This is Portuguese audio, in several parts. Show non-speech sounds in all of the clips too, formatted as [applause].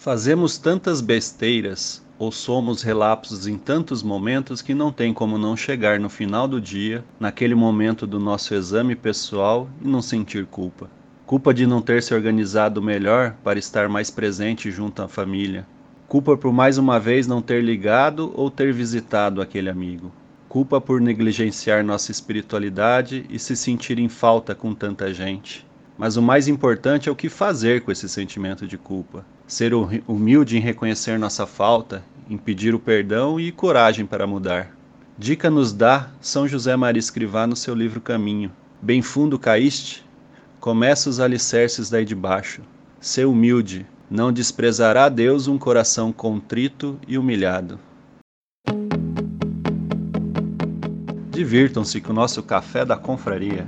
Fazemos tantas besteiras ou somos relapsos em tantos momentos que não tem como não chegar no final do dia, naquele momento do nosso exame pessoal e não sentir culpa. Culpa de não ter se organizado melhor para estar mais presente junto à família. Culpa por mais uma vez não ter ligado ou ter visitado aquele amigo. Culpa por negligenciar nossa espiritualidade e se sentir em falta com tanta gente. Mas o mais importante é o que fazer com esse sentimento de culpa. Ser humilde em reconhecer nossa falta, em pedir o perdão e coragem para mudar. Dica nos dá São José Maria Escrivá no seu livro Caminho. Bem fundo caíste? Começa os alicerces daí de baixo. Ser humilde, não desprezará Deus um coração contrito e humilhado. Divirtam-se com o nosso café da confraria.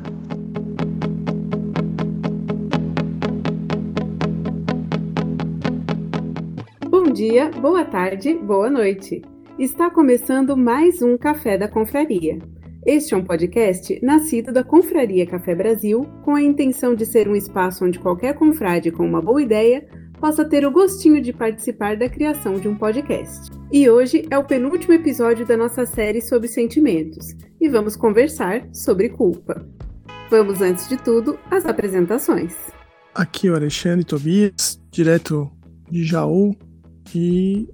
Dia, boa tarde, boa noite. Está começando mais um Café da Confraria. Este é um podcast nascido da Confraria Café Brasil, com a intenção de ser um espaço onde qualquer confrade com uma boa ideia possa ter o gostinho de participar da criação de um podcast. E hoje é o penúltimo episódio da nossa série sobre sentimentos e vamos conversar sobre culpa. Vamos, antes de tudo, às apresentações. Aqui é o Alexandre Tobias, direto de Jaú, e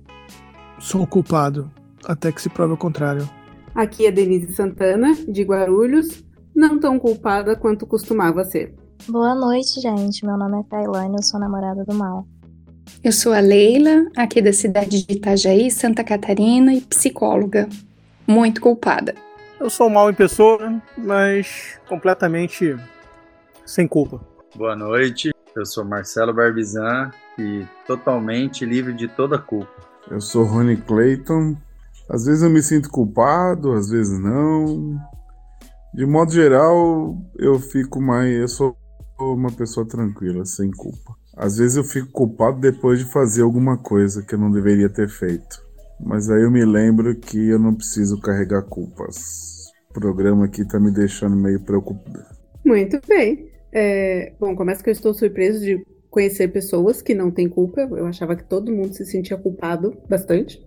sou o culpado, até que se prove o contrário. Aqui é Denise Santana, de Guarulhos, não tão culpada quanto costumava ser. Boa noite, gente. Meu nome é Tailane, eu sou namorada do mal. Eu sou a Leila, aqui da cidade de Itajaí, Santa Catarina e psicóloga. Muito culpada. Eu sou mal em pessoa, mas completamente sem culpa. Boa noite, eu sou Marcelo Barbizan e totalmente livre de toda culpa. Eu sou Rony Clayton. Às vezes eu me sinto culpado, às vezes não. De modo geral, eu fico mais. Eu sou uma pessoa tranquila, sem culpa. Às vezes eu fico culpado depois de fazer alguma coisa que eu não deveria ter feito. Mas aí eu me lembro que eu não preciso carregar culpas. O programa aqui tá me deixando meio preocupado. Muito bem. É, bom, começa que eu estou surpreso de conhecer pessoas que não têm culpa. Eu achava que todo mundo se sentia culpado bastante.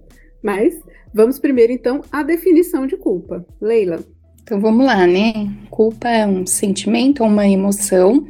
Mas vamos primeiro então à definição de culpa. Leila. Então vamos lá, né? Culpa é um sentimento, uma emoção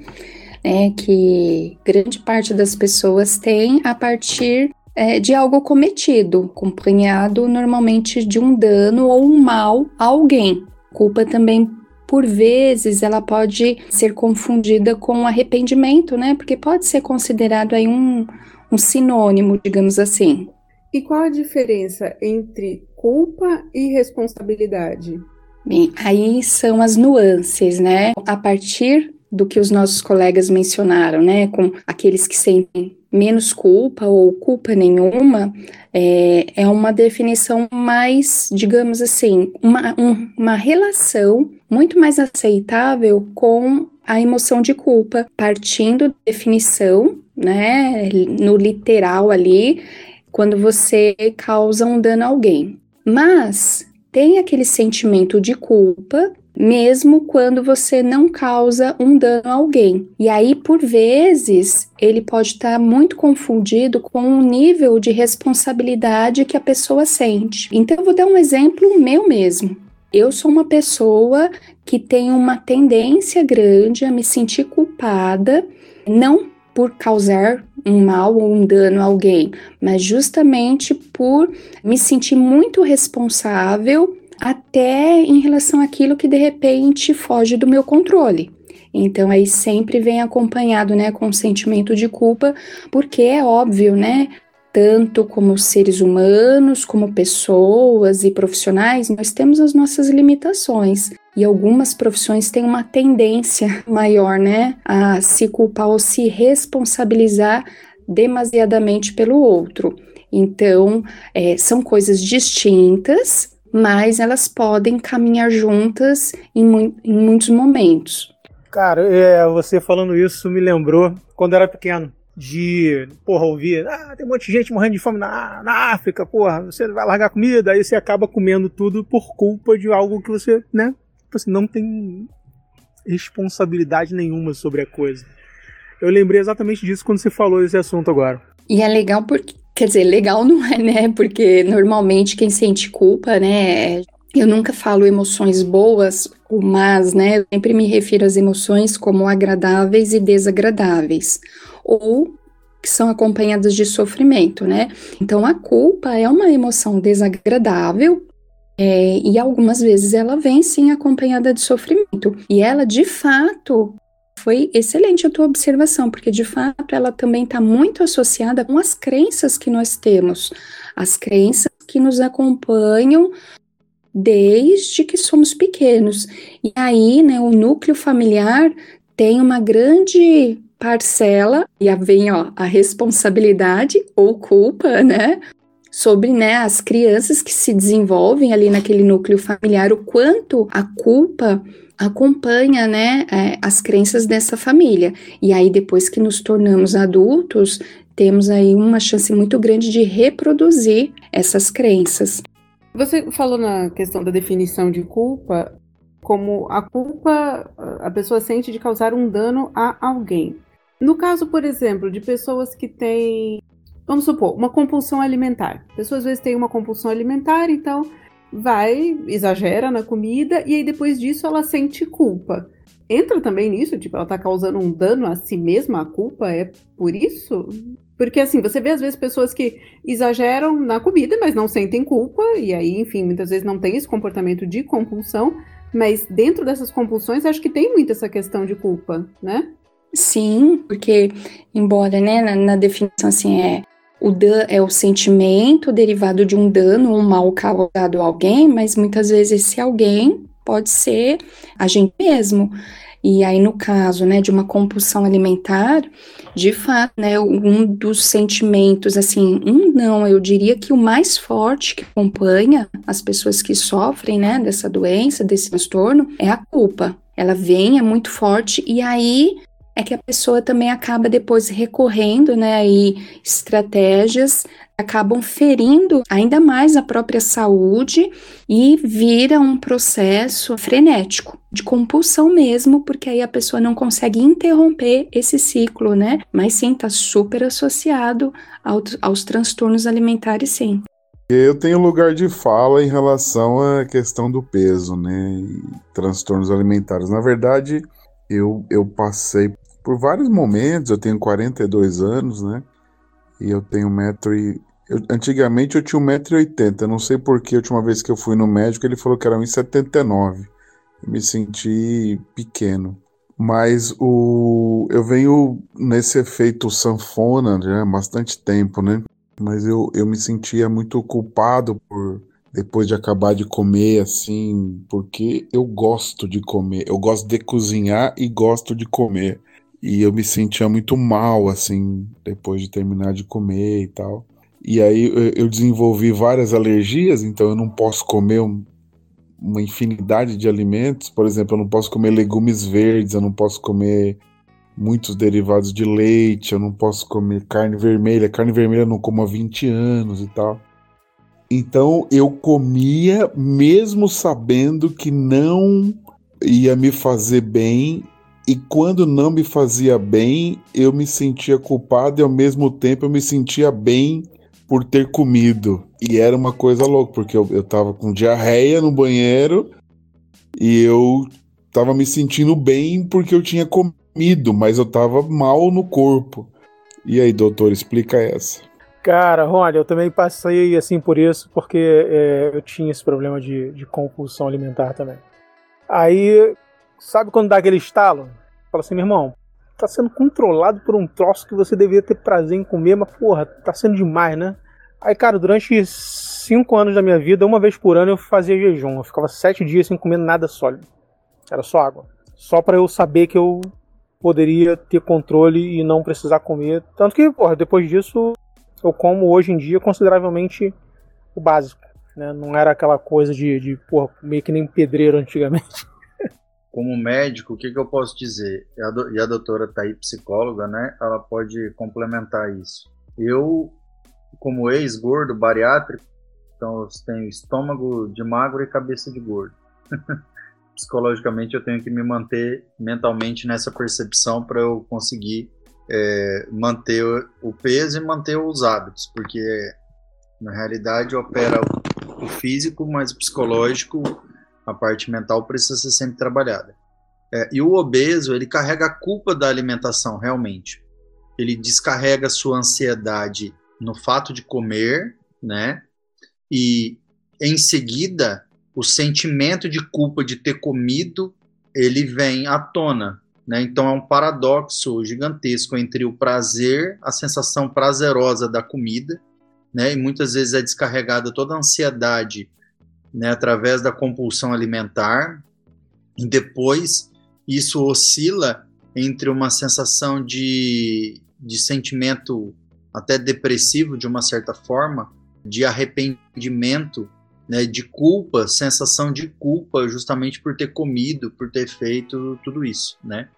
né, que grande parte das pessoas tem a partir é, de algo cometido, acompanhado normalmente de um dano ou um mal a alguém. Culpa também por vezes ela pode ser confundida com arrependimento, né? Porque pode ser considerado aí um, um sinônimo, digamos assim. E qual a diferença entre culpa e responsabilidade? Bem, aí são as nuances, né? A partir do que os nossos colegas mencionaram, né? Com aqueles que sentem menos culpa ou culpa nenhuma, é, é uma definição mais, digamos assim, uma, um, uma relação muito mais aceitável com a emoção de culpa, partindo da definição, né? No literal ali, quando você causa um dano a alguém. Mas tem aquele sentimento de culpa mesmo quando você não causa um dano a alguém. E aí, por vezes, ele pode estar muito confundido com o nível de responsabilidade que a pessoa sente. Então, eu vou dar um exemplo meu mesmo. Eu sou uma pessoa que tem uma tendência grande a me sentir culpada, não por causar um mal ou um dano a alguém, mas justamente por me sentir muito responsável até em relação àquilo que de repente foge do meu controle. Então aí sempre vem acompanhado, né, com o sentimento de culpa, porque é óbvio, né, tanto como seres humanos, como pessoas e profissionais, nós temos as nossas limitações. E algumas profissões têm uma tendência [laughs] maior, né, a se culpar ou se responsabilizar demasiadamente pelo outro. Então, é, são coisas distintas, mas elas podem caminhar juntas em, mu em muitos momentos. Cara, é, você falando isso me lembrou quando eu era pequeno. De, porra, ouvir, ah, tem um monte de gente morrendo de fome na, na África, porra, você vai largar comida, aí você acaba comendo tudo por culpa de algo que você, né, você não tem responsabilidade nenhuma sobre a coisa. Eu lembrei exatamente disso quando você falou esse assunto agora. E é legal porque, quer dizer, legal não é, né? Porque normalmente quem sente culpa, né? Eu nunca falo emoções boas ou más, né? Eu sempre me refiro às emoções como agradáveis e desagradáveis. Ou que são acompanhadas de sofrimento, né? Então a culpa é uma emoção desagradável é, e algumas vezes ela vem sim acompanhada de sofrimento. E ela, de fato, foi excelente a tua observação, porque de fato ela também está muito associada com as crenças que nós temos, as crenças que nos acompanham desde que somos pequenos. E aí, né, o núcleo familiar tem uma grande parcela, e aí vem ó, a responsabilidade ou culpa, né? Sobre né, as crianças que se desenvolvem ali naquele núcleo familiar, o quanto a culpa acompanha né, é, as crenças dessa família. E aí, depois que nos tornamos adultos, temos aí uma chance muito grande de reproduzir essas crenças. Você falou na questão da definição de culpa, como a culpa a pessoa sente de causar um dano a alguém. No caso, por exemplo, de pessoas que têm, vamos supor, uma compulsão alimentar. Pessoas às vezes têm uma compulsão alimentar, então vai, exagera na comida e aí depois disso ela sente culpa. Entra também nisso, tipo, ela tá causando um dano a si mesma, a culpa é por isso? Porque assim, você vê às vezes pessoas que exageram na comida, mas não sentem culpa, e aí, enfim, muitas vezes não tem esse comportamento de compulsão, mas dentro dessas compulsões acho que tem muito essa questão de culpa, né? Sim, porque, embora, né, na, na definição assim, é o dan é o sentimento derivado de um dano, um mal causado a alguém, mas muitas vezes esse alguém pode ser a gente mesmo. E aí, no caso, né, de uma compulsão alimentar, de fato, né, um dos sentimentos, assim, um não, eu diria que o mais forte que acompanha as pessoas que sofrem, né, dessa doença, desse transtorno, é a culpa. Ela vem, é muito forte, e aí é que a pessoa também acaba depois recorrendo, né, aí estratégias acabam ferindo ainda mais a própria saúde e vira um processo frenético de compulsão mesmo, porque aí a pessoa não consegue interromper esse ciclo, né? Mas sim, está super associado ao, aos transtornos alimentares, sim. Eu tenho lugar de fala em relação à questão do peso, né? E transtornos alimentares. Na verdade, eu, eu passei por vários momentos, eu tenho 42 anos, né? E eu tenho metro e... Eu, antigamente eu tinha 1,80m, não sei porque a última vez que eu fui no médico ele falou que era 1,79m. Eu me senti pequeno. Mas o eu venho nesse efeito sanfona já há bastante tempo, né? Mas eu, eu me sentia muito culpado por depois de acabar de comer assim, porque eu gosto de comer, eu gosto de cozinhar e gosto de comer. E eu me sentia muito mal, assim, depois de terminar de comer e tal. E aí eu desenvolvi várias alergias, então eu não posso comer um, uma infinidade de alimentos. Por exemplo, eu não posso comer legumes verdes, eu não posso comer muitos derivados de leite, eu não posso comer carne vermelha. Carne vermelha eu não como há 20 anos e tal. Então eu comia mesmo sabendo que não ia me fazer bem e quando não me fazia bem, eu me sentia culpado e ao mesmo tempo eu me sentia bem por ter comido. E era uma coisa louca, porque eu, eu tava com diarreia no banheiro e eu tava me sentindo bem porque eu tinha comido, mas eu tava mal no corpo. E aí, doutor, explica essa. Cara, Rony, eu também passei assim por isso, porque é, eu tinha esse problema de, de compulsão alimentar também. Aí, sabe quando dá aquele estalo? Fala assim, meu irmão, tá sendo controlado por um troço que você deveria ter prazer em comer, mas porra, tá sendo demais, né? Aí, cara, durante cinco anos da minha vida, uma vez por ano eu fazia jejum. Eu ficava sete dias sem comer nada sólido. Era só água. Só para eu saber que eu poderia ter controle e não precisar comer. Tanto que, porra, depois disso eu como hoje em dia consideravelmente o básico. Né? Não era aquela coisa de, de porra, comer que nem pedreiro antigamente. Como médico, o que, que eu posso dizer? E a, do, e a doutora está aí, psicóloga, né? Ela pode complementar isso. Eu, como ex-gordo bariátrico, então eu tenho estômago de magro e cabeça de gordo. [laughs] Psicologicamente eu tenho que me manter mentalmente nessa percepção para eu conseguir é, manter o peso e manter os hábitos, porque na realidade opera o físico, mas o psicológico, a parte mental precisa ser sempre trabalhada. É, e o obeso, ele carrega a culpa da alimentação, realmente. Ele descarrega sua ansiedade no fato de comer, né? E em seguida, o sentimento de culpa de ter comido, ele vem à tona, né? Então é um paradoxo gigantesco entre o prazer, a sensação prazerosa da comida, né? E muitas vezes é descarregada toda a ansiedade, né, através da compulsão alimentar, e depois isso oscila entre uma sensação de, de sentimento até depressivo de uma certa forma, de arrependimento, né, de culpa, sensação de culpa justamente por ter comido, por ter feito tudo isso, né?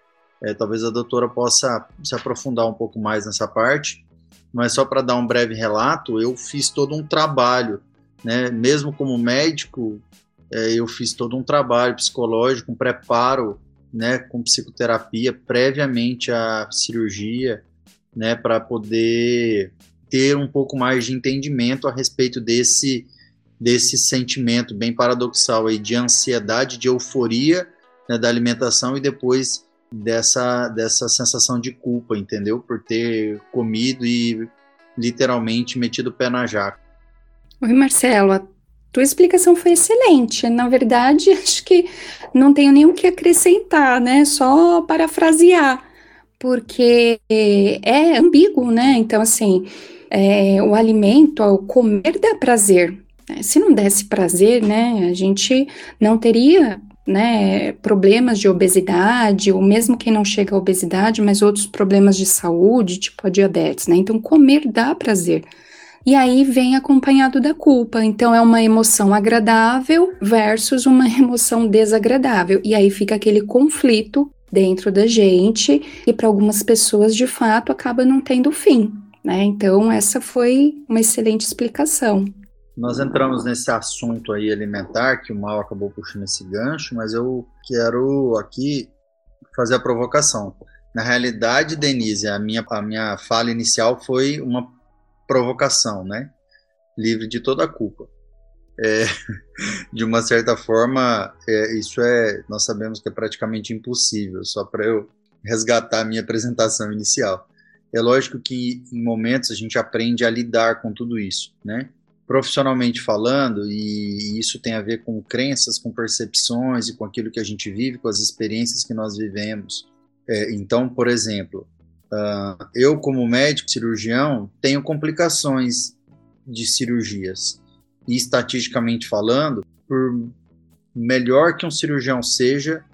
É, talvez a doutora possa se aprofundar um pouco mais nessa parte, mas só para dar um breve relato, eu fiz todo um trabalho, né? Mesmo como médico, é, eu fiz todo um trabalho psicológico, um preparo, né, com psicoterapia previamente à cirurgia, né, para poder ter um pouco mais de entendimento a respeito desse desse sentimento bem paradoxal aí de ansiedade, de euforia né, da alimentação e depois dessa dessa sensação de culpa, entendeu? Por ter comido e literalmente metido o pé na jaca. Oi, Marcelo, a tua explicação foi excelente. Na verdade, [laughs] acho que não tenho nem o que acrescentar, né? Só parafrasear porque é ambíguo, né? Então, assim, é, o alimento, o comer dá prazer. Se não desse prazer, né, a gente não teria né, problemas de obesidade, ou mesmo quem não chega à obesidade, mas outros problemas de saúde, tipo a diabetes, né? Então, comer dá prazer. E aí vem acompanhado da culpa. Então, é uma emoção agradável versus uma [laughs] emoção desagradável. E aí fica aquele conflito dentro da gente e para algumas pessoas de fato acaba não tendo fim, né? Então essa foi uma excelente explicação. Nós entramos nesse assunto aí alimentar que o Mal acabou puxando esse gancho, mas eu quero aqui fazer a provocação. Na realidade, Denise, a minha, a minha fala inicial foi uma provocação, né? Livre de toda a culpa é, [laughs] de uma certa forma, é, isso é, nós sabemos que é praticamente impossível, só para eu resgatar a minha apresentação inicial. É lógico que em momentos a gente aprende a lidar com tudo isso, né? Profissionalmente falando, e isso tem a ver com crenças, com percepções e com aquilo que a gente vive, com as experiências que nós vivemos. É, então, por exemplo, uh, eu como médico cirurgião tenho complicações de cirurgias e estatisticamente falando, por melhor que um cirurgião seja,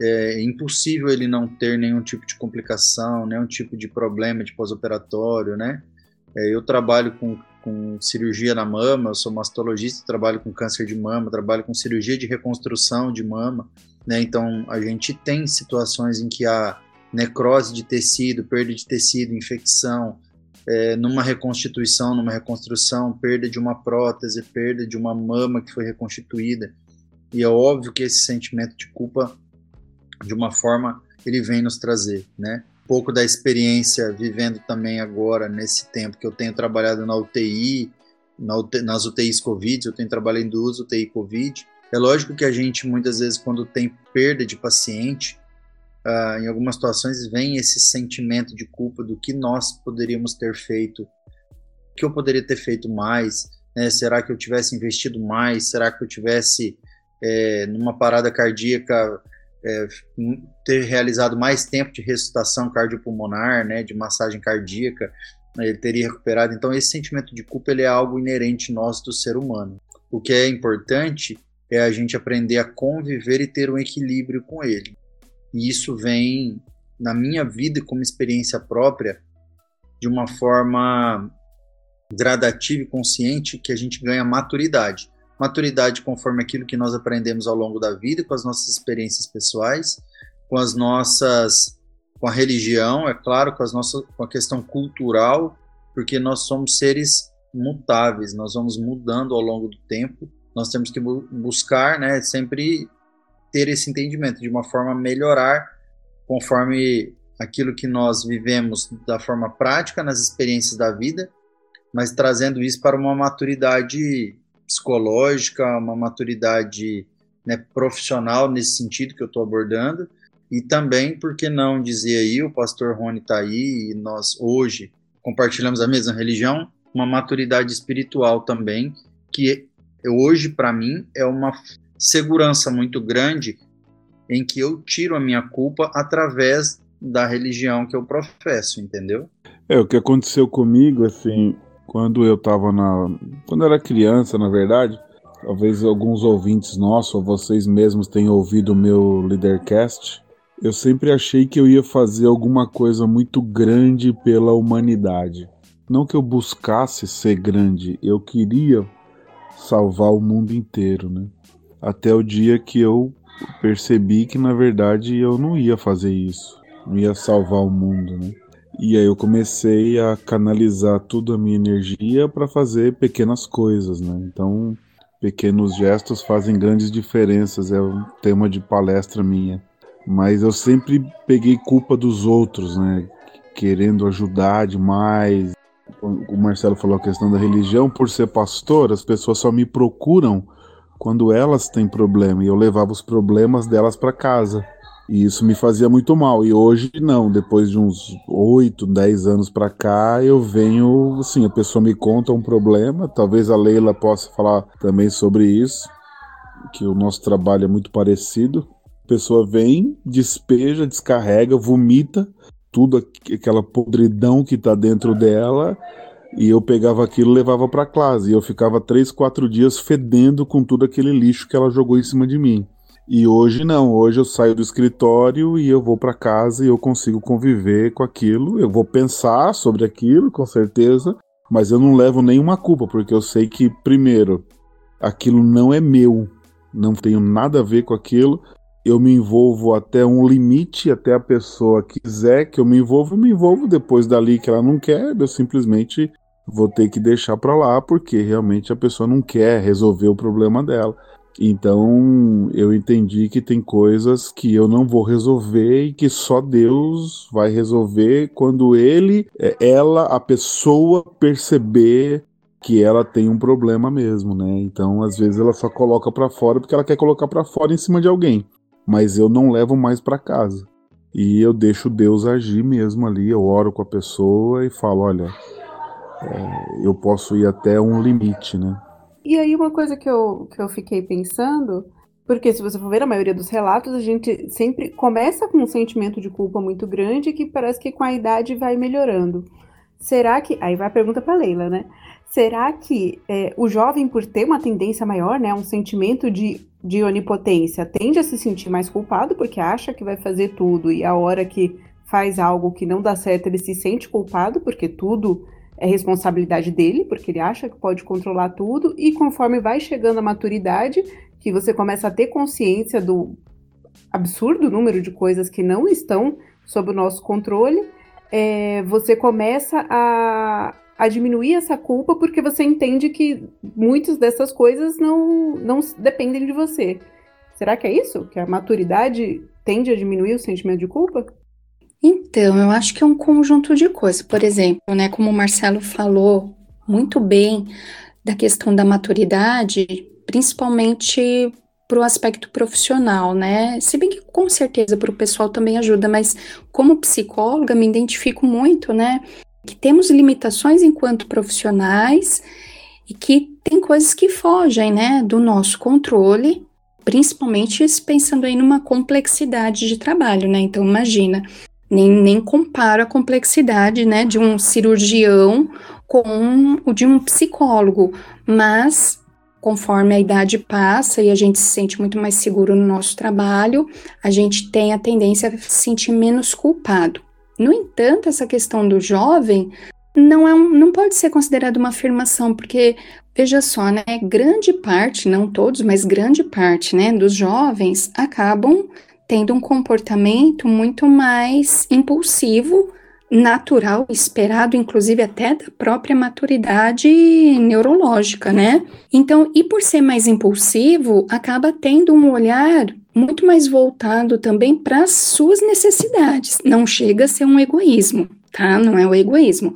é impossível ele não ter nenhum tipo de complicação, nenhum tipo de problema de pós-operatório, né? É, eu trabalho com, com cirurgia na mama, eu sou mastologista, trabalho com câncer de mama, trabalho com cirurgia de reconstrução de mama, né? Então a gente tem situações em que há necrose de tecido, perda de tecido, infecção, é, numa reconstituição, numa reconstrução, perda de uma prótese, perda de uma mama que foi reconstituída. E é óbvio que esse sentimento de culpa, de uma forma, ele vem nos trazer, né? Um pouco da experiência vivendo também agora, nesse tempo que eu tenho trabalhado na UTI, na UTI nas UTIs Covid, eu tenho trabalhado em duas UTI Covid. É lógico que a gente, muitas vezes, quando tem perda de paciente, uh, em algumas situações vem esse sentimento de culpa do que nós poderíamos ter feito, o que eu poderia ter feito mais, né? será que eu tivesse investido mais, será que eu tivesse é, numa parada cardíaca é, ter realizado mais tempo de ressuscitação cardiopulmonar, né, de massagem cardíaca, né, ele teria recuperado. Então esse sentimento de culpa ele é algo inerente nosso do ser humano. O que é importante é a gente aprender a conviver e ter um equilíbrio com ele. E isso vem na minha vida como experiência própria de uma forma gradativa e consciente que a gente ganha maturidade. Maturidade conforme aquilo que nós aprendemos ao longo da vida, com as nossas experiências pessoais, com as nossas com a religião, é claro, com as nossas com a questão cultural, porque nós somos seres mutáveis, nós vamos mudando ao longo do tempo. Nós temos que buscar, né, sempre ter esse entendimento de uma forma melhorar conforme aquilo que nós vivemos da forma prática nas experiências da vida, mas trazendo isso para uma maturidade psicológica, uma maturidade né, profissional nesse sentido que eu estou abordando, e também, por que não dizer aí, o pastor Rony está aí, e nós hoje compartilhamos a mesma religião, uma maturidade espiritual também, que hoje, para mim, é uma segurança muito grande em que eu tiro a minha culpa através da religião que eu professo, entendeu? É, o que aconteceu comigo, assim, quando eu tava na. Quando eu era criança, na verdade, talvez alguns ouvintes nossos, ou vocês mesmos tenham ouvido o meu Leadercast, eu sempre achei que eu ia fazer alguma coisa muito grande pela humanidade. Não que eu buscasse ser grande, eu queria salvar o mundo inteiro, né? Até o dia que eu percebi que na verdade eu não ia fazer isso, não ia salvar o mundo, né? E aí eu comecei a canalizar toda a minha energia para fazer pequenas coisas, né? Então, pequenos gestos fazem grandes diferenças, é um tema de palestra minha. Mas eu sempre peguei culpa dos outros, né? Querendo ajudar demais. O Marcelo falou a questão da religião, por ser pastor, as pessoas só me procuram quando elas têm problema e eu levava os problemas delas para casa. E isso me fazia muito mal. E hoje não, depois de uns 8, 10 anos para cá, eu venho, assim, a pessoa me conta um problema, talvez a Leila possa falar também sobre isso, que o nosso trabalho é muito parecido. A pessoa vem, despeja, descarrega, vomita tudo aquela podridão que tá dentro dela e eu pegava aquilo e levava para casa. E eu ficava três, quatro dias fedendo com tudo aquele lixo que ela jogou em cima de mim. E hoje não, hoje eu saio do escritório e eu vou para casa e eu consigo conviver com aquilo. Eu vou pensar sobre aquilo, com certeza, mas eu não levo nenhuma culpa, porque eu sei que, primeiro, aquilo não é meu, não tenho nada a ver com aquilo. Eu me envolvo até um limite, até a pessoa quiser que eu me envolva, eu me envolvo depois dali que ela não quer, eu simplesmente vou ter que deixar para lá porque realmente a pessoa não quer resolver o problema dela. Então eu entendi que tem coisas que eu não vou resolver e que só Deus vai resolver quando ele, é, ela, a pessoa perceber que ela tem um problema mesmo, né? Então às vezes ela só coloca para fora porque ela quer colocar para fora em cima de alguém, mas eu não levo mais para casa. E eu deixo Deus agir mesmo ali, eu oro com a pessoa e falo, olha, é, eu posso ir até um limite, né? E aí uma coisa que eu, que eu fiquei pensando, porque se você for ver a maioria dos relatos, a gente sempre começa com um sentimento de culpa muito grande que parece que com a idade vai melhorando. Será que. Aí vai a pergunta para Leila, né? Será que é, o jovem, por ter uma tendência maior, né, um sentimento de, de onipotência, tende a se sentir mais culpado porque acha que vai fazer tudo e a hora que faz algo que não dá certo, ele se sente culpado porque tudo é responsabilidade dele, porque ele acha que pode controlar tudo, e conforme vai chegando a maturidade, que você começa a ter consciência do absurdo número de coisas que não estão sob o nosso controle, é, você começa a, a diminuir essa culpa porque você entende que muitas dessas coisas não, não dependem de você. Será que é isso? Que a maturidade tende a diminuir o sentimento de culpa? Então, eu acho que é um conjunto de coisas. Por exemplo, né, como o Marcelo falou muito bem da questão da maturidade, principalmente para o aspecto profissional, né? Se bem que com certeza para o pessoal também ajuda, mas como psicóloga me identifico muito, né? Que temos limitações enquanto profissionais e que tem coisas que fogem, né, do nosso controle, principalmente pensando aí numa complexidade de trabalho, né? Então imagina, nem, nem comparo a complexidade né, de um cirurgião com o de um psicólogo, mas conforme a idade passa e a gente se sente muito mais seguro no nosso trabalho, a gente tem a tendência a se sentir menos culpado. No entanto, essa questão do jovem não, é um, não pode ser considerada uma afirmação, porque, veja só, né, grande parte, não todos, mas grande parte né, dos jovens acabam tendo um comportamento muito mais impulsivo, natural, esperado, inclusive até da própria maturidade neurológica, né? Então, e por ser mais impulsivo, acaba tendo um olhar muito mais voltado também para as suas necessidades. Não chega a ser um egoísmo, tá? Não é o egoísmo,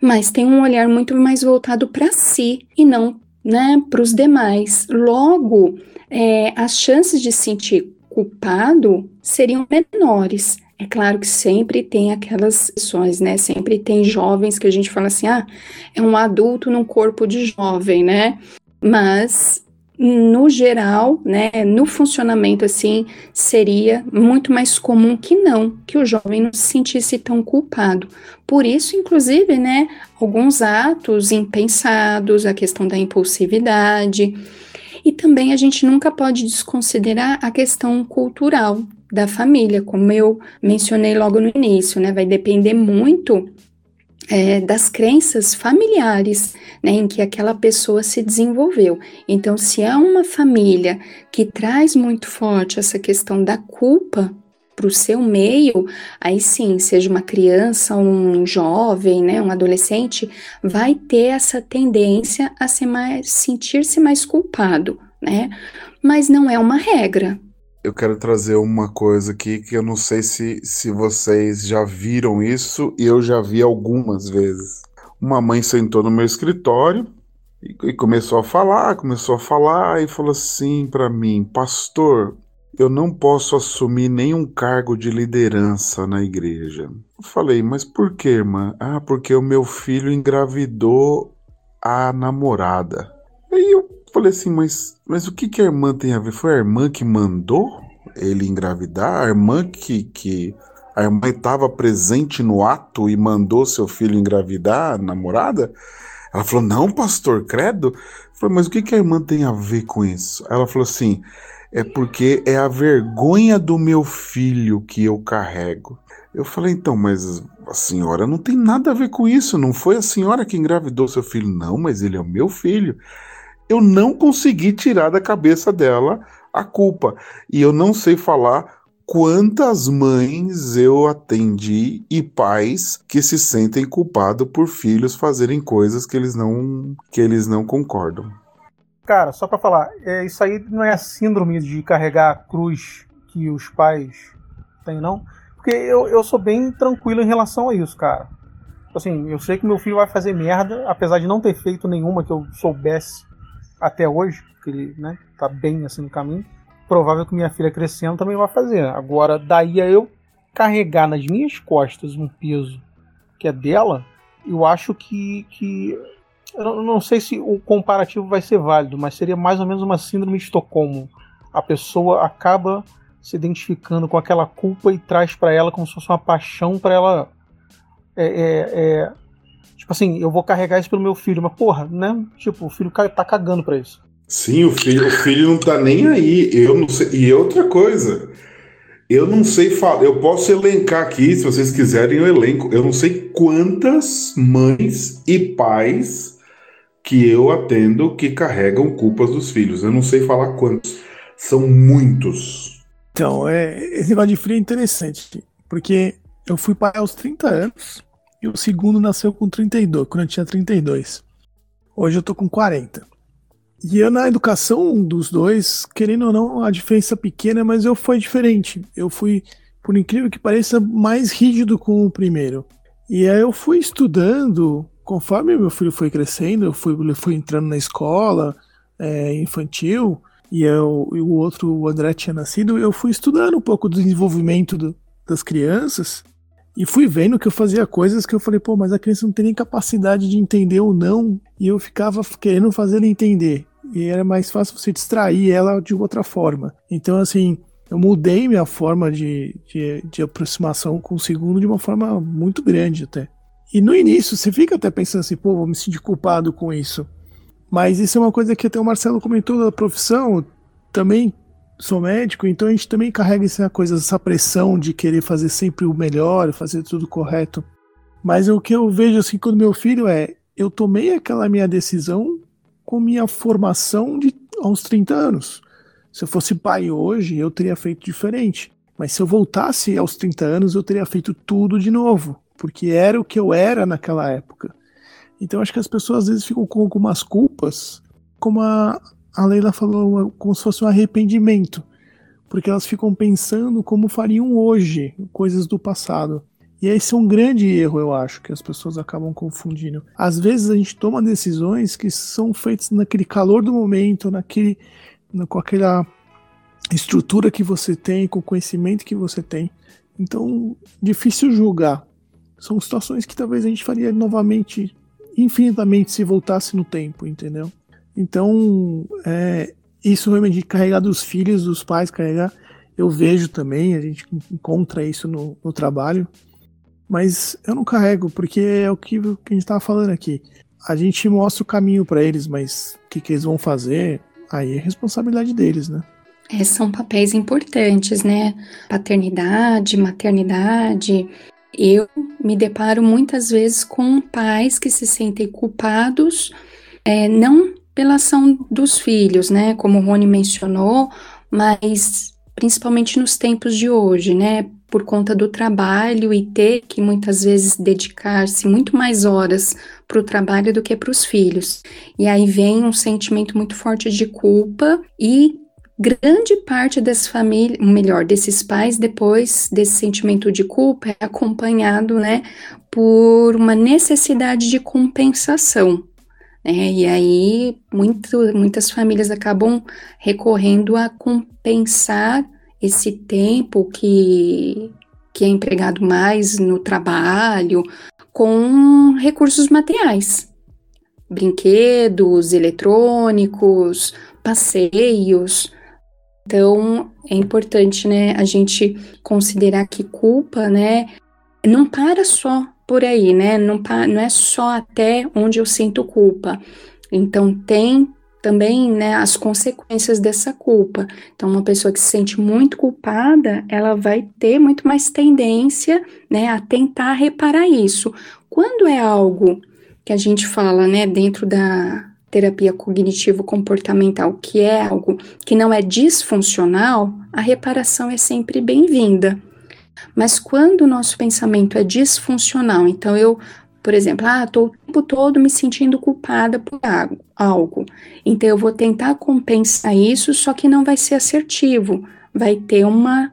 mas tem um olhar muito mais voltado para si e não, né, para os demais. Logo, é, as chances de sentir culpado seriam menores. É claro que sempre tem aquelas exceções, né? Sempre tem jovens que a gente fala assim, ah, é um adulto num corpo de jovem, né? Mas no geral, né, no funcionamento assim, seria muito mais comum que não, que o jovem não se sentisse tão culpado. Por isso, inclusive, né, alguns atos impensados, a questão da impulsividade, e também a gente nunca pode desconsiderar a questão cultural da família, como eu mencionei logo no início, né? Vai depender muito é, das crenças familiares né, em que aquela pessoa se desenvolveu. Então, se é uma família que traz muito forte essa questão da culpa para o seu meio, aí sim, seja uma criança, um jovem, né, um adolescente, vai ter essa tendência a mais, sentir-se mais culpado, né? Mas não é uma regra. Eu quero trazer uma coisa aqui que eu não sei se, se vocês já viram isso e eu já vi algumas vezes. Uma mãe sentou no meu escritório e, e começou a falar, começou a falar e falou assim para mim, pastor, eu não posso assumir nenhum cargo de liderança na igreja. Eu falei, mas por que, irmã? Ah, porque o meu filho engravidou a namorada. Aí eu falei assim, mas, mas o que, que a irmã tem a ver? Foi a irmã que mandou ele engravidar? A irmã que, que a irmã estava presente no ato e mandou seu filho engravidar a namorada? Ela falou, não, pastor, credo. Eu falei, mas o que, que a irmã tem a ver com isso? Ela falou assim, é porque é a vergonha do meu filho que eu carrego. Eu falei, então, mas a senhora não tem nada a ver com isso, não foi a senhora que engravidou seu filho, não, mas ele é o meu filho. Eu não consegui tirar da cabeça dela a culpa. E eu não sei falar quantas mães eu atendi e pais que se sentem culpados por filhos fazerem coisas que eles não que eles não concordam. Cara, só para falar, é, isso aí não é a síndrome de carregar a cruz que os pais têm, não? Porque eu, eu sou bem tranquilo em relação a isso, cara. Assim, eu sei que meu filho vai fazer merda, apesar de não ter feito nenhuma que eu soubesse até hoje, que ele né, tá bem assim no caminho. Provável que minha filha crescendo também vai fazer. Agora, daí a eu carregar nas minhas costas um peso que é dela, eu acho que, que eu não sei se o comparativo vai ser válido, mas seria mais ou menos uma síndrome de Estocolmo. A pessoa acaba se identificando com aquela culpa e traz para ela como se fosse uma paixão para ela. É, é, é, tipo assim, eu vou carregar isso pelo meu filho, mas porra, né? Tipo, o filho tá cagando pra isso. Sim, o filho, o filho não tá nem aí. Eu não sei. E outra coisa, eu não sei falar. Eu posso elencar aqui, se vocês quiserem, eu elenco. Eu não sei quantas mães e pais que eu atendo que carregam culpas dos filhos. Eu não sei falar quantos. São muitos. Então, é, esse negócio de frio é interessante, porque eu fui pai aos 30 anos e o segundo nasceu com 32, quando eu tinha 32. Hoje eu tô com 40. E eu, na educação dos dois, querendo ou não, a diferença pequena, mas eu fui diferente. Eu fui, por incrível que pareça, mais rígido com o primeiro. E aí eu fui estudando conforme meu filho foi crescendo, eu fui, ele foi entrando na escola é, infantil, e, eu, e o outro, o André, tinha nascido, eu fui estudando um pouco do desenvolvimento do, das crianças e fui vendo que eu fazia coisas que eu falei, pô, mas a criança não tem nem capacidade de entender ou não, e eu ficava querendo fazer ela entender. E era mais fácil você distrair ela de outra forma. Então, assim, eu mudei minha forma de, de, de aproximação com o segundo de uma forma muito grande até. E no início você fica até pensando assim, pô, vou me sentir culpado com isso. Mas isso é uma coisa que até o Marcelo comentou da profissão, também sou médico, então a gente também carrega essa coisa, essa pressão de querer fazer sempre o melhor, fazer tudo correto. Mas o que eu vejo assim com o meu filho é, eu tomei aquela minha decisão com minha formação de aos 30 anos. Se eu fosse pai hoje, eu teria feito diferente. Mas se eu voltasse aos 30 anos, eu teria feito tudo de novo porque era o que eu era naquela época. Então acho que as pessoas às vezes ficam com algumas culpas, como a, a Leila falou, como se fosse um arrependimento. porque elas ficam pensando como fariam hoje, coisas do passado. E esse é um grande erro, eu acho, que as pessoas acabam confundindo. Às vezes a gente toma decisões que são feitas naquele calor do momento, naquele, com aquela estrutura que você tem, com o conhecimento que você tem. Então, difícil julgar. São situações que talvez a gente faria novamente, infinitamente, se voltasse no tempo, entendeu? Então, é, isso realmente de carregar dos filhos, dos pais, carregar, eu vejo também, a gente encontra isso no, no trabalho. Mas eu não carrego, porque é o que, que a gente estava falando aqui. A gente mostra o caminho para eles, mas o que, que eles vão fazer, aí é responsabilidade deles, né? É, são papéis importantes, né? Paternidade, maternidade. Eu me deparo muitas vezes com pais que se sentem culpados, é, não pela ação dos filhos, né? Como o Rony mencionou, mas principalmente nos tempos de hoje, né? Por conta do trabalho e ter que muitas vezes dedicar-se muito mais horas para o trabalho do que para os filhos. E aí vem um sentimento muito forte de culpa e grande parte das famílias, melhor, desses pais, depois desse sentimento de culpa, é acompanhado, né, por uma necessidade de compensação. Né? E aí, muito, muitas famílias acabam recorrendo a compensar esse tempo que, que é empregado mais no trabalho com recursos materiais. Brinquedos eletrônicos, passeios, então, é importante, né, a gente considerar que culpa, né, não para só por aí, né, não, não é só até onde eu sinto culpa. Então, tem também, né, as consequências dessa culpa. Então, uma pessoa que se sente muito culpada, ela vai ter muito mais tendência, né, a tentar reparar isso. Quando é algo que a gente fala, né, dentro da, terapia cognitivo-comportamental, que é algo que não é disfuncional, a reparação é sempre bem-vinda. Mas quando o nosso pensamento é disfuncional, então eu, por exemplo, ah, estou o tempo todo me sentindo culpada por algo, então eu vou tentar compensar isso, só que não vai ser assertivo, vai ter uma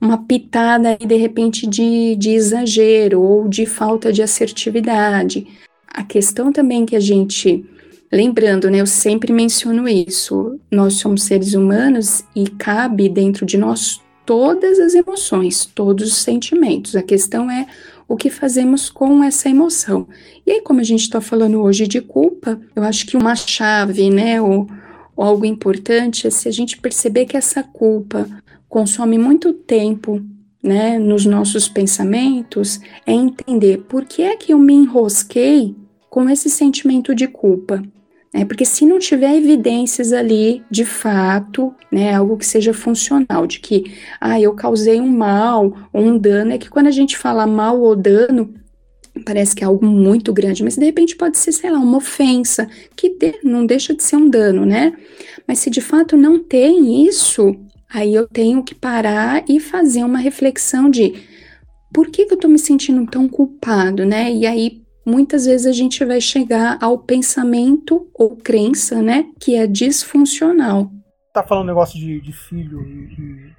uma pitada aí, de repente de, de exagero ou de falta de assertividade. A questão também que a gente Lembrando, né, eu sempre menciono isso, nós somos seres humanos e cabe dentro de nós todas as emoções, todos os sentimentos. A questão é o que fazemos com essa emoção. E aí, como a gente está falando hoje de culpa, eu acho que uma chave, né, ou, ou algo importante é se a gente perceber que essa culpa consome muito tempo né, nos nossos pensamentos, é entender por que é que eu me enrosquei com esse sentimento de culpa. É porque se não tiver evidências ali, de fato, né, algo que seja funcional, de que, ah, eu causei um mal ou um dano, é que quando a gente fala mal ou dano, parece que é algo muito grande, mas de repente pode ser, sei lá, uma ofensa, que de, não deixa de ser um dano, né? Mas se de fato não tem isso, aí eu tenho que parar e fazer uma reflexão de por que, que eu tô me sentindo tão culpado, né? E aí muitas vezes a gente vai chegar ao pensamento ou crença, né, que é disfuncional. Tá falando negócio de, de filho e,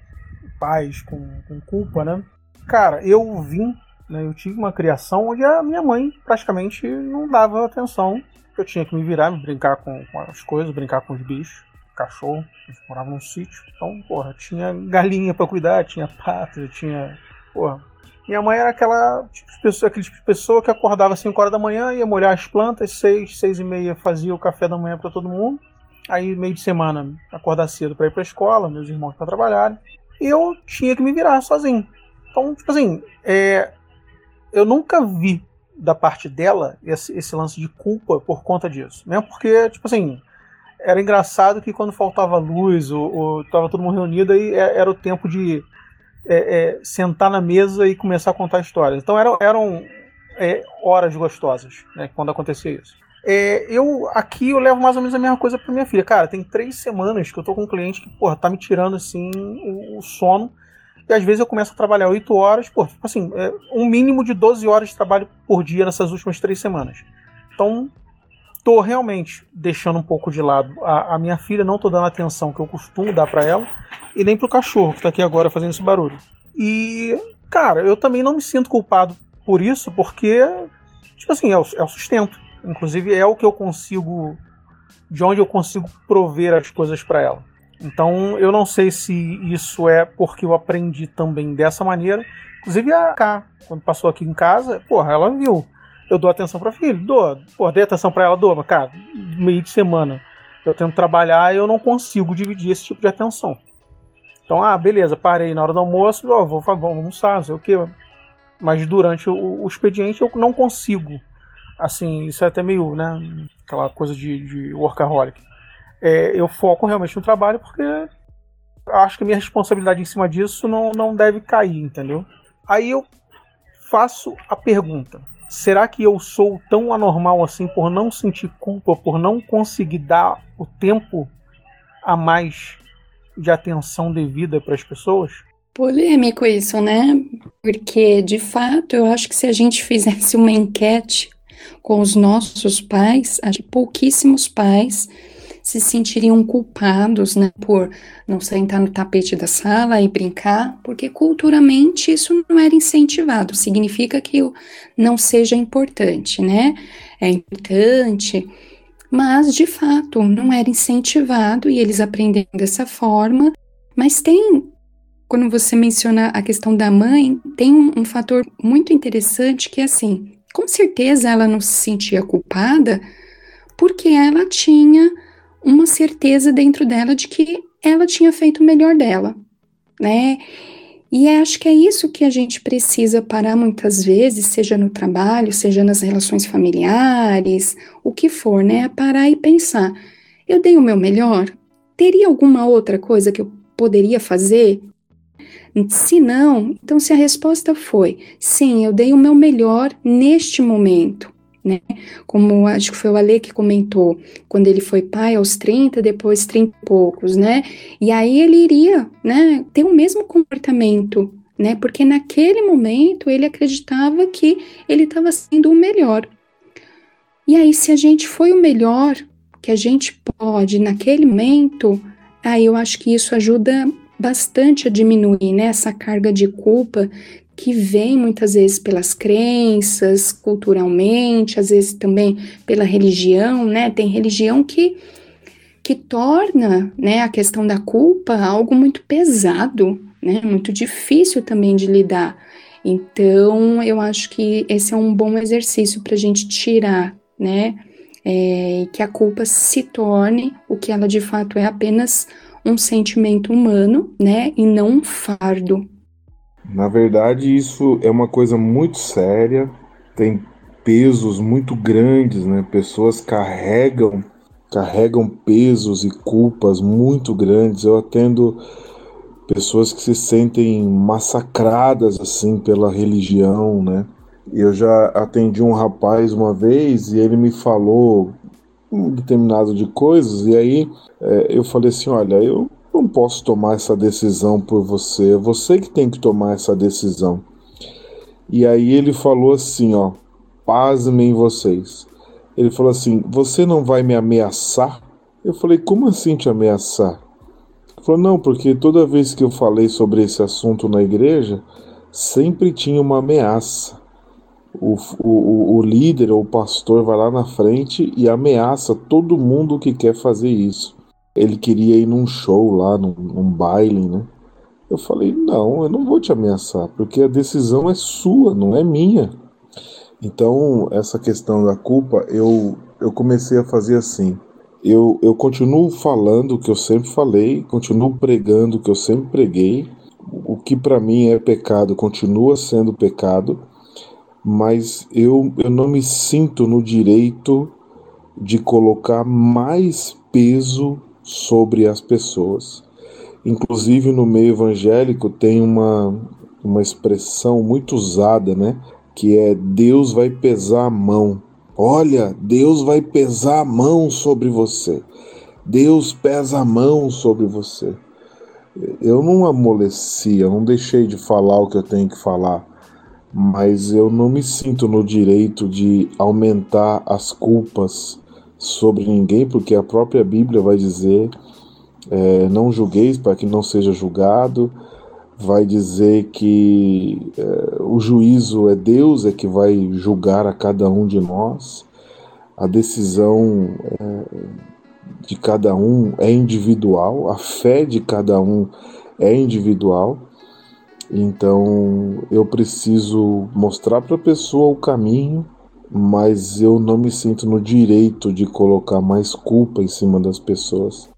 pais com, com, culpa, né? Cara, eu vim, né, eu tive uma criação onde a minha mãe praticamente não dava atenção. Eu tinha que me virar, me brincar com, com as coisas, brincar com os bichos, cachorro. A gente morava num sítio. Então, porra, tinha galinha para cuidar, tinha pato, tinha, porra, minha mãe era aquela tipo de pessoa, aquele tipo de pessoa que acordava às 5 horas da manhã, ia molhar as plantas, 6, 6 e meia fazia o café da manhã para todo mundo. Aí, meio de semana, acordar cedo para ir para escola, meus irmãos para trabalhar. E eu tinha que me virar sozinho. Então, tipo assim, é, eu nunca vi da parte dela esse, esse, lance de culpa por conta disso. Mesmo porque, tipo assim, era engraçado que quando faltava luz ou, ou tava todo mundo reunido, aí é, era o tempo de é, é, sentar na mesa e começar a contar histórias. Então eram, eram é, horas gostosas né, quando acontecia isso. É, eu aqui eu levo mais ou menos a mesma coisa para minha filha. Cara, tem três semanas que eu tô com um cliente que, porra, tá me tirando assim o, o sono. E às vezes eu começo a trabalhar oito horas, pô, tipo assim, é, um mínimo de 12 horas de trabalho por dia nessas últimas três semanas. Então, tô realmente deixando um pouco de lado a, a minha filha, não tô dando a atenção que eu costumo dar para ela e nem pro cachorro que tá aqui agora fazendo esse barulho. E, cara, eu também não me sinto culpado por isso, porque, tipo assim, é o, é o sustento. Inclusive, é o que eu consigo. de onde eu consigo prover as coisas para ela. Então, eu não sei se isso é porque eu aprendi também dessa maneira. Inclusive, a K, quando passou aqui em casa, porra, ela viu. Eu dou atenção para filho, dou. Porra, dei atenção para ela, dou. Mas, cara, meio de semana eu tento trabalhar e eu não consigo dividir esse tipo de atenção. Então, ah, beleza, parei na hora do almoço, ó, vou, vou almoçar, não sei o quê. Mas durante o, o, expediente eu não consigo. Assim, isso é até meio, né, aquela coisa de, de workaholic. É, eu foco realmente no trabalho porque acho que a minha responsabilidade em cima disso não, não deve cair, entendeu? Aí eu faço a pergunta: será que eu sou tão anormal assim por não sentir culpa, por não conseguir dar o tempo a mais de atenção devida para as pessoas? Polêmico isso, né? Porque, de fato, eu acho que se a gente fizesse uma enquete com os nossos pais, acho que pouquíssimos pais se sentiriam culpados, né, por não sentar no tapete da sala e brincar, porque culturalmente isso não era incentivado, significa que não seja importante, né? É importante, mas de fato não era incentivado e eles aprenderam dessa forma. Mas tem, quando você menciona a questão da mãe, tem um, um fator muito interessante que é assim: com certeza ela não se sentia culpada porque ela tinha uma certeza dentro dela de que ela tinha feito o melhor dela, né? E acho que é isso que a gente precisa parar muitas vezes, seja no trabalho, seja nas relações familiares, o que for, né? Parar e pensar: eu dei o meu melhor? Teria alguma outra coisa que eu poderia fazer? Se não, então se a resposta foi sim, eu dei o meu melhor neste momento, né? Como acho que foi o Ale que comentou, quando ele foi pai aos 30, depois 30 e poucos, né? E aí ele iria, né, ter o mesmo comportamento, né? Porque naquele momento ele acreditava que ele estava sendo o melhor. E aí se a gente foi o melhor que a gente pode naquele momento, aí eu acho que isso ajuda bastante a diminuir né, essa carga de culpa que vem muitas vezes pelas crenças, culturalmente, às vezes também pela religião, né? Tem religião que que torna, né, a questão da culpa algo muito pesado, né? Muito difícil também de lidar. Então, eu acho que esse é um bom exercício para a gente tirar, né? É, que a culpa se torne o que ela de fato é apenas um sentimento humano, né? E não um fardo, na verdade, isso é uma coisa muito séria, tem pesos muito grandes, né? Pessoas carregam carregam pesos e culpas muito grandes. Eu atendo pessoas que se sentem massacradas assim pela religião, né? Eu já atendi um rapaz uma vez e ele me falou um determinado de coisas e aí é, eu falei assim, olha, eu não posso tomar essa decisão por você, é você que tem que tomar essa decisão. E aí ele falou assim, ó, pasmem vocês. Ele falou assim: Você não vai me ameaçar? Eu falei: Como assim te ameaçar? Ele falou: Não, porque toda vez que eu falei sobre esse assunto na igreja, sempre tinha uma ameaça. O, o, o líder ou o pastor vai lá na frente e ameaça todo mundo que quer fazer isso ele queria ir num show lá, num, num baile, né? Eu falei, não, eu não vou te ameaçar, porque a decisão é sua, não é minha. Então, essa questão da culpa, eu, eu comecei a fazer assim. Eu, eu continuo falando o que eu sempre falei, continuo pregando o que eu sempre preguei. O que para mim é pecado continua sendo pecado, mas eu, eu não me sinto no direito de colocar mais peso sobre as pessoas. Inclusive no meio evangélico tem uma, uma expressão muito usada, né? Que é Deus vai pesar a mão. Olha, Deus vai pesar a mão sobre você. Deus pesa a mão sobre você. Eu não amoleci, eu não deixei de falar o que eu tenho que falar, mas eu não me sinto no direito de aumentar as culpas sobre ninguém, porque a própria Bíblia vai dizer é, não julgueis para que não seja julgado, vai dizer que é, o juízo é Deus, é que vai julgar a cada um de nós, a decisão é, de cada um é individual, a fé de cada um é individual. Então eu preciso mostrar para a pessoa o caminho, mas eu não me sinto no direito de colocar mais culpa em cima das pessoas.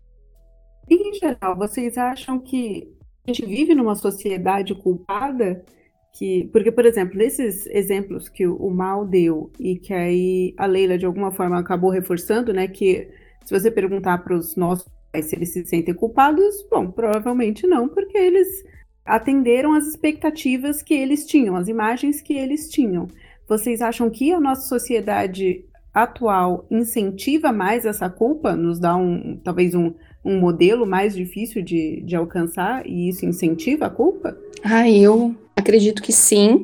Em geral, vocês acham que a gente vive numa sociedade culpada? Que, porque, por exemplo, nesses exemplos que o Mal deu e que aí a Leila de alguma forma acabou reforçando, né, que se você perguntar para os nossos pais se eles se sentem culpados, bom, provavelmente não, porque eles atenderam às expectativas que eles tinham, as imagens que eles tinham. Vocês acham que a nossa sociedade atual incentiva mais essa culpa, nos dá um talvez um, um modelo mais difícil de, de alcançar e isso incentiva a culpa? Ah, eu acredito que sim,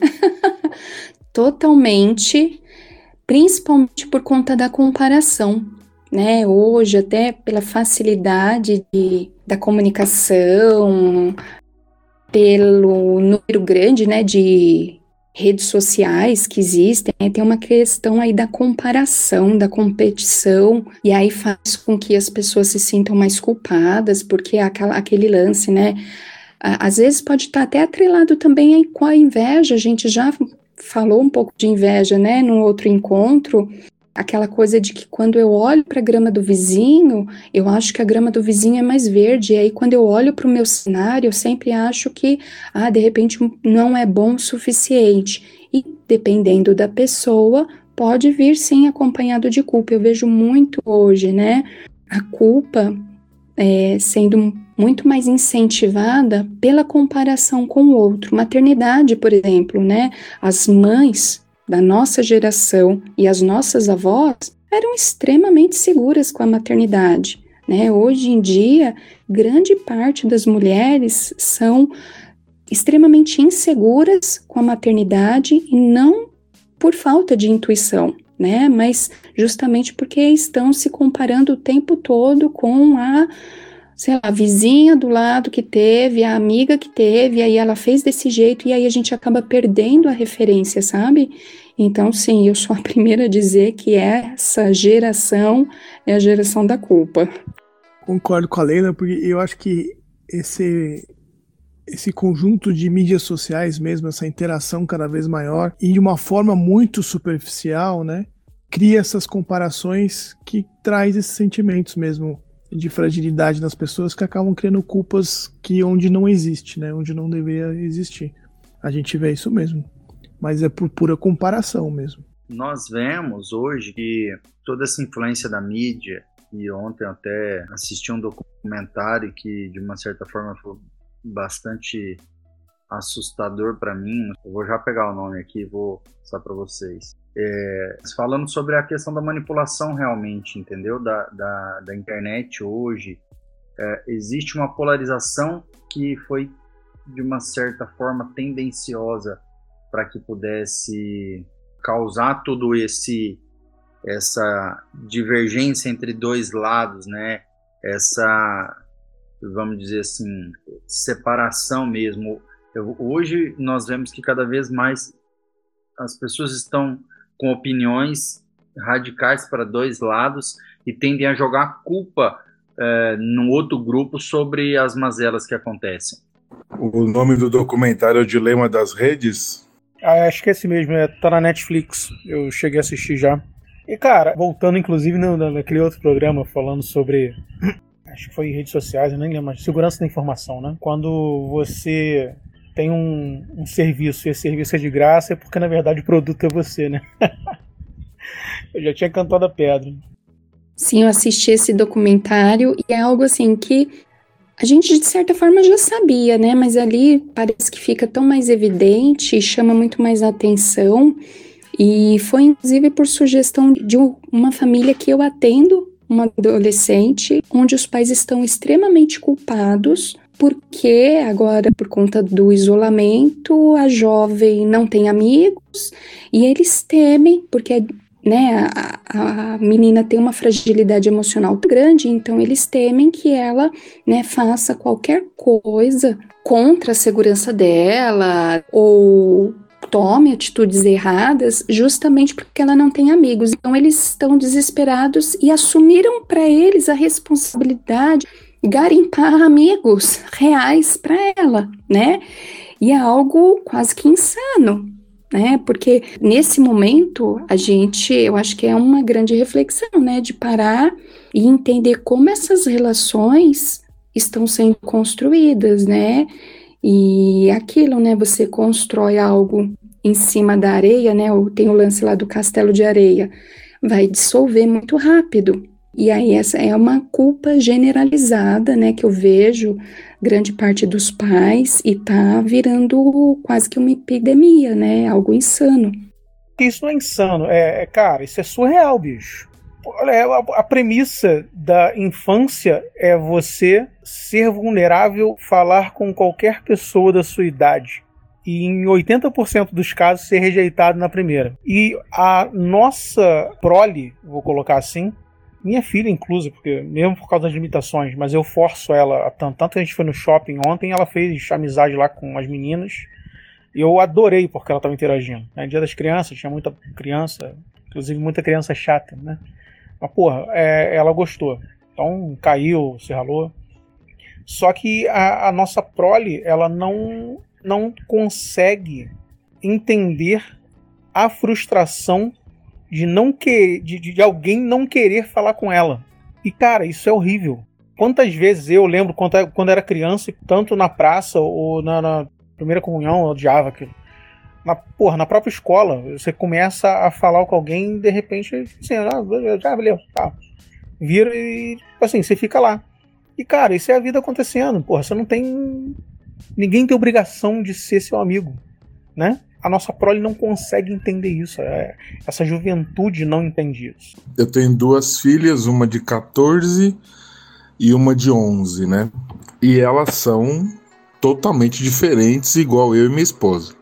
[laughs] totalmente, principalmente por conta da comparação né? Hoje, até pela facilidade de, da comunicação, pelo número grande, né, de redes sociais que existem, né, tem uma questão aí da comparação, da competição, e aí faz com que as pessoas se sintam mais culpadas, porque aquela, aquele lance, né? Às vezes pode estar até atrelado também com a inveja, a gente já falou um pouco de inveja, né, no outro encontro, aquela coisa de que quando eu olho para a grama do vizinho, eu acho que a grama do vizinho é mais verde, e aí quando eu olho para o meu cenário, eu sempre acho que, ah, de repente não é bom o suficiente. E dependendo da pessoa, pode vir sim acompanhado de culpa. Eu vejo muito hoje, né, a culpa é, sendo muito mais incentivada pela comparação com o outro. Maternidade, por exemplo, né, as mães da nossa geração e as nossas avós eram extremamente seguras com a maternidade. Né? Hoje em dia, grande parte das mulheres são extremamente inseguras com a maternidade e não por falta de intuição, né? Mas justamente porque estão se comparando o tempo todo com a, sei lá, a vizinha do lado que teve, a amiga que teve, aí ela fez desse jeito e aí a gente acaba perdendo a referência, sabe? Então, sim, eu sou a [laughs] primeira a dizer que essa geração é a geração da culpa. Concordo com a Leila, porque eu acho que esse esse conjunto de mídias sociais mesmo, essa interação cada vez maior e de uma forma muito superficial, né, cria essas comparações que traz esses sentimentos mesmo de fragilidade nas pessoas que acabam criando culpas que onde não existe, né, onde não deveria existir. A gente vê isso mesmo mas é por pura comparação mesmo. Nós vemos hoje que toda essa influência da mídia, e ontem até assisti um documentário que de uma certa forma foi bastante assustador para mim. Eu vou já pegar o nome aqui e vou passar para vocês. É, falando sobre a questão da manipulação realmente, entendeu? Da, da, da internet hoje. É, existe uma polarização que foi de uma certa forma tendenciosa para que pudesse causar todo esse essa divergência entre dois lados, né? Essa vamos dizer assim separação mesmo. Eu, hoje nós vemos que cada vez mais as pessoas estão com opiniões radicais para dois lados e tendem a jogar culpa é, no outro grupo sobre as mazelas que acontecem. O nome do documentário é o Dilema das Redes? Ah, acho que é esse mesmo, é, tá na Netflix. Eu cheguei a assistir já. E, cara, voltando inclusive no, naquele outro programa falando sobre. [coughs] Acho que foi em redes sociais, eu nem lembro, mas segurança da informação, né? Quando você tem um, um serviço e esse serviço é de graça, é porque na verdade o produto é você, né? [laughs] eu já tinha cantado a pedra. Sim, eu assisti esse documentário e é algo assim que a gente, de certa forma, já sabia, né? Mas ali parece que fica tão mais evidente, chama muito mais atenção. E foi, inclusive, por sugestão de uma família que eu atendo, uma adolescente, onde os pais estão extremamente culpados porque agora, por conta do isolamento, a jovem não tem amigos e eles temem, porque né, a, a, menina tem uma fragilidade emocional grande, então eles temem que ela, né, faça qualquer coisa contra a segurança dela ou tome atitudes erradas justamente porque ela não tem amigos. Então eles estão desesperados e assumiram para eles a responsabilidade de garimpar amigos reais para ela, né? E é algo quase que insano, né? Porque nesse momento a gente, eu acho que é uma grande reflexão, né? De parar e entender como essas relações estão sendo construídas, né? E aquilo, né? Você constrói algo em cima da areia, né? Tem o lance lá do castelo de areia, vai dissolver muito rápido. E aí essa é uma culpa generalizada, né? Que eu vejo grande parte dos pais e tá virando quase que uma epidemia, né? Algo insano. Isso não é insano, é, é cara, isso é surreal, bicho. A, a premissa da infância é você ser vulnerável, falar com qualquer pessoa da sua idade e em 80% dos casos ser rejeitado na primeira. E a nossa prole, vou colocar assim, minha filha inclusive, porque mesmo por causa das limitações, mas eu forço ela, tanto, tanto que a gente foi no shopping ontem, ela fez amizade lá com as meninas, e eu adorei porque ela estava interagindo. Né? Dia das crianças, tinha muita criança, inclusive muita criança chata, né? Mas, porra, é, ela gostou. Então, caiu, se ralou. Só que a, a nossa prole, ela não, não consegue entender a frustração de não que, de, de alguém não querer falar com ela. E cara, isso é horrível. Quantas vezes eu lembro quando, quando era criança, tanto na praça ou na, na primeira comunhão, eu odiava aquilo. Na, porra, na própria escola, você começa a falar com alguém e de repente, assim, ah, beleza, tá. Vira e, assim, você fica lá. E, cara, isso é a vida acontecendo. Porra, você não tem. Ninguém tem obrigação de ser seu amigo, né? A nossa prole não consegue entender isso. É, essa juventude não entende isso. Eu tenho duas filhas, uma de 14 e uma de 11, né? E elas são totalmente diferentes, igual eu e minha esposa.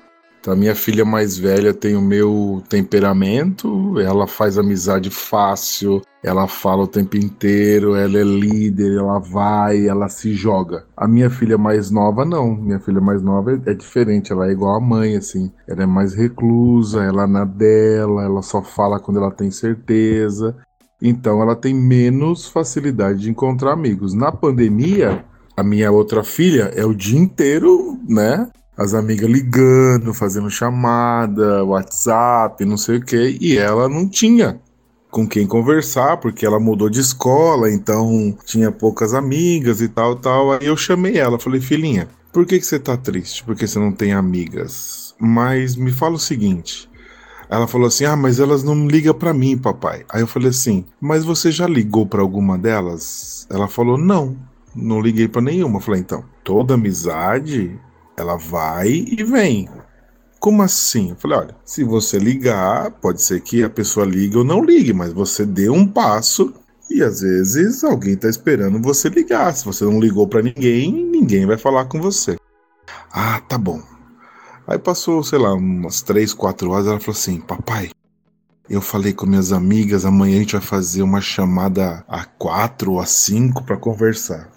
A minha filha mais velha tem o meu temperamento, ela faz amizade fácil, ela fala o tempo inteiro, ela é líder, ela vai, ela se joga. A minha filha mais nova, não. Minha filha mais nova é, é diferente, ela é igual a mãe, assim. Ela é mais reclusa, ela é na dela, ela só fala quando ela tem certeza. Então ela tem menos facilidade de encontrar amigos. Na pandemia, a minha outra filha é o dia inteiro, né? As amigas ligando, fazendo chamada, WhatsApp, não sei o que, e ela não tinha com quem conversar, porque ela mudou de escola, então tinha poucas amigas e tal, tal. Aí eu chamei ela, falei, filhinha, por que, que você tá triste? Porque você não tem amigas. Mas me fala o seguinte. Ela falou assim: Ah, mas elas não ligam para mim, papai. Aí eu falei assim: Mas você já ligou para alguma delas? Ela falou: Não, não liguei para nenhuma. Eu falei: Então, toda amizade ela vai e vem. Como assim? Eu falei, olha, se você ligar, pode ser que a pessoa ligue ou não ligue, mas você dê um passo e às vezes alguém está esperando você ligar. Se você não ligou para ninguém, ninguém vai falar com você. Ah, tá bom. Aí passou, sei lá, umas três, quatro horas, ela falou assim, papai, eu falei com minhas amigas, amanhã a gente vai fazer uma chamada a quatro ou a cinco para conversar.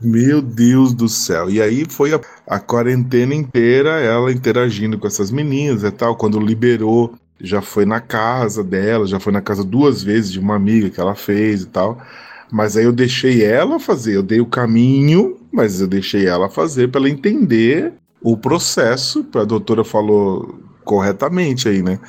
Meu Deus do céu. E aí foi a, a quarentena inteira ela interagindo com essas meninas e tal. Quando liberou, já foi na casa dela, já foi na casa duas vezes de uma amiga que ela fez e tal. Mas aí eu deixei ela fazer, eu dei o caminho, mas eu deixei ela fazer para ela entender o processo, a doutora falou corretamente aí, né?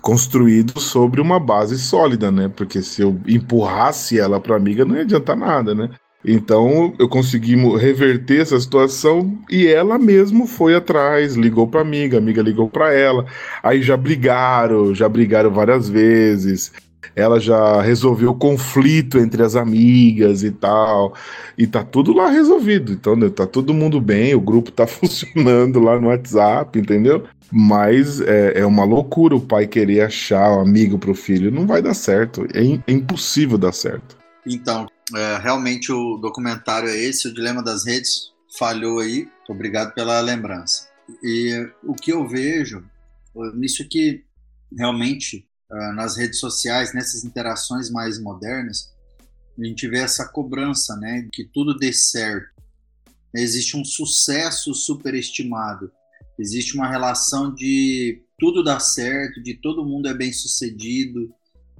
Construído sobre uma base sólida, né? Porque se eu empurrasse ela para amiga não ia adiantar nada, né? Então eu consegui reverter essa situação e ela mesmo foi atrás, ligou para amiga, a amiga ligou para ela. Aí já brigaram, já brigaram várias vezes. Ela já resolveu o conflito entre as amigas e tal. E tá tudo lá resolvido. Então, né, tá todo mundo bem, o grupo tá [laughs] funcionando lá no WhatsApp, entendeu? Mas é, é uma loucura o pai querer achar um amigo pro filho. Não vai dar certo. É, é impossível dar certo. Então, é, realmente o documentário é esse, o Dilema das Redes, falhou aí. Obrigado pela lembrança. E o que eu vejo nisso é que realmente uh, nas redes sociais, nessas interações mais modernas, a gente vê essa cobrança, né, que tudo dê certo. Existe um sucesso superestimado, existe uma relação de tudo dá certo, de todo mundo é bem sucedido,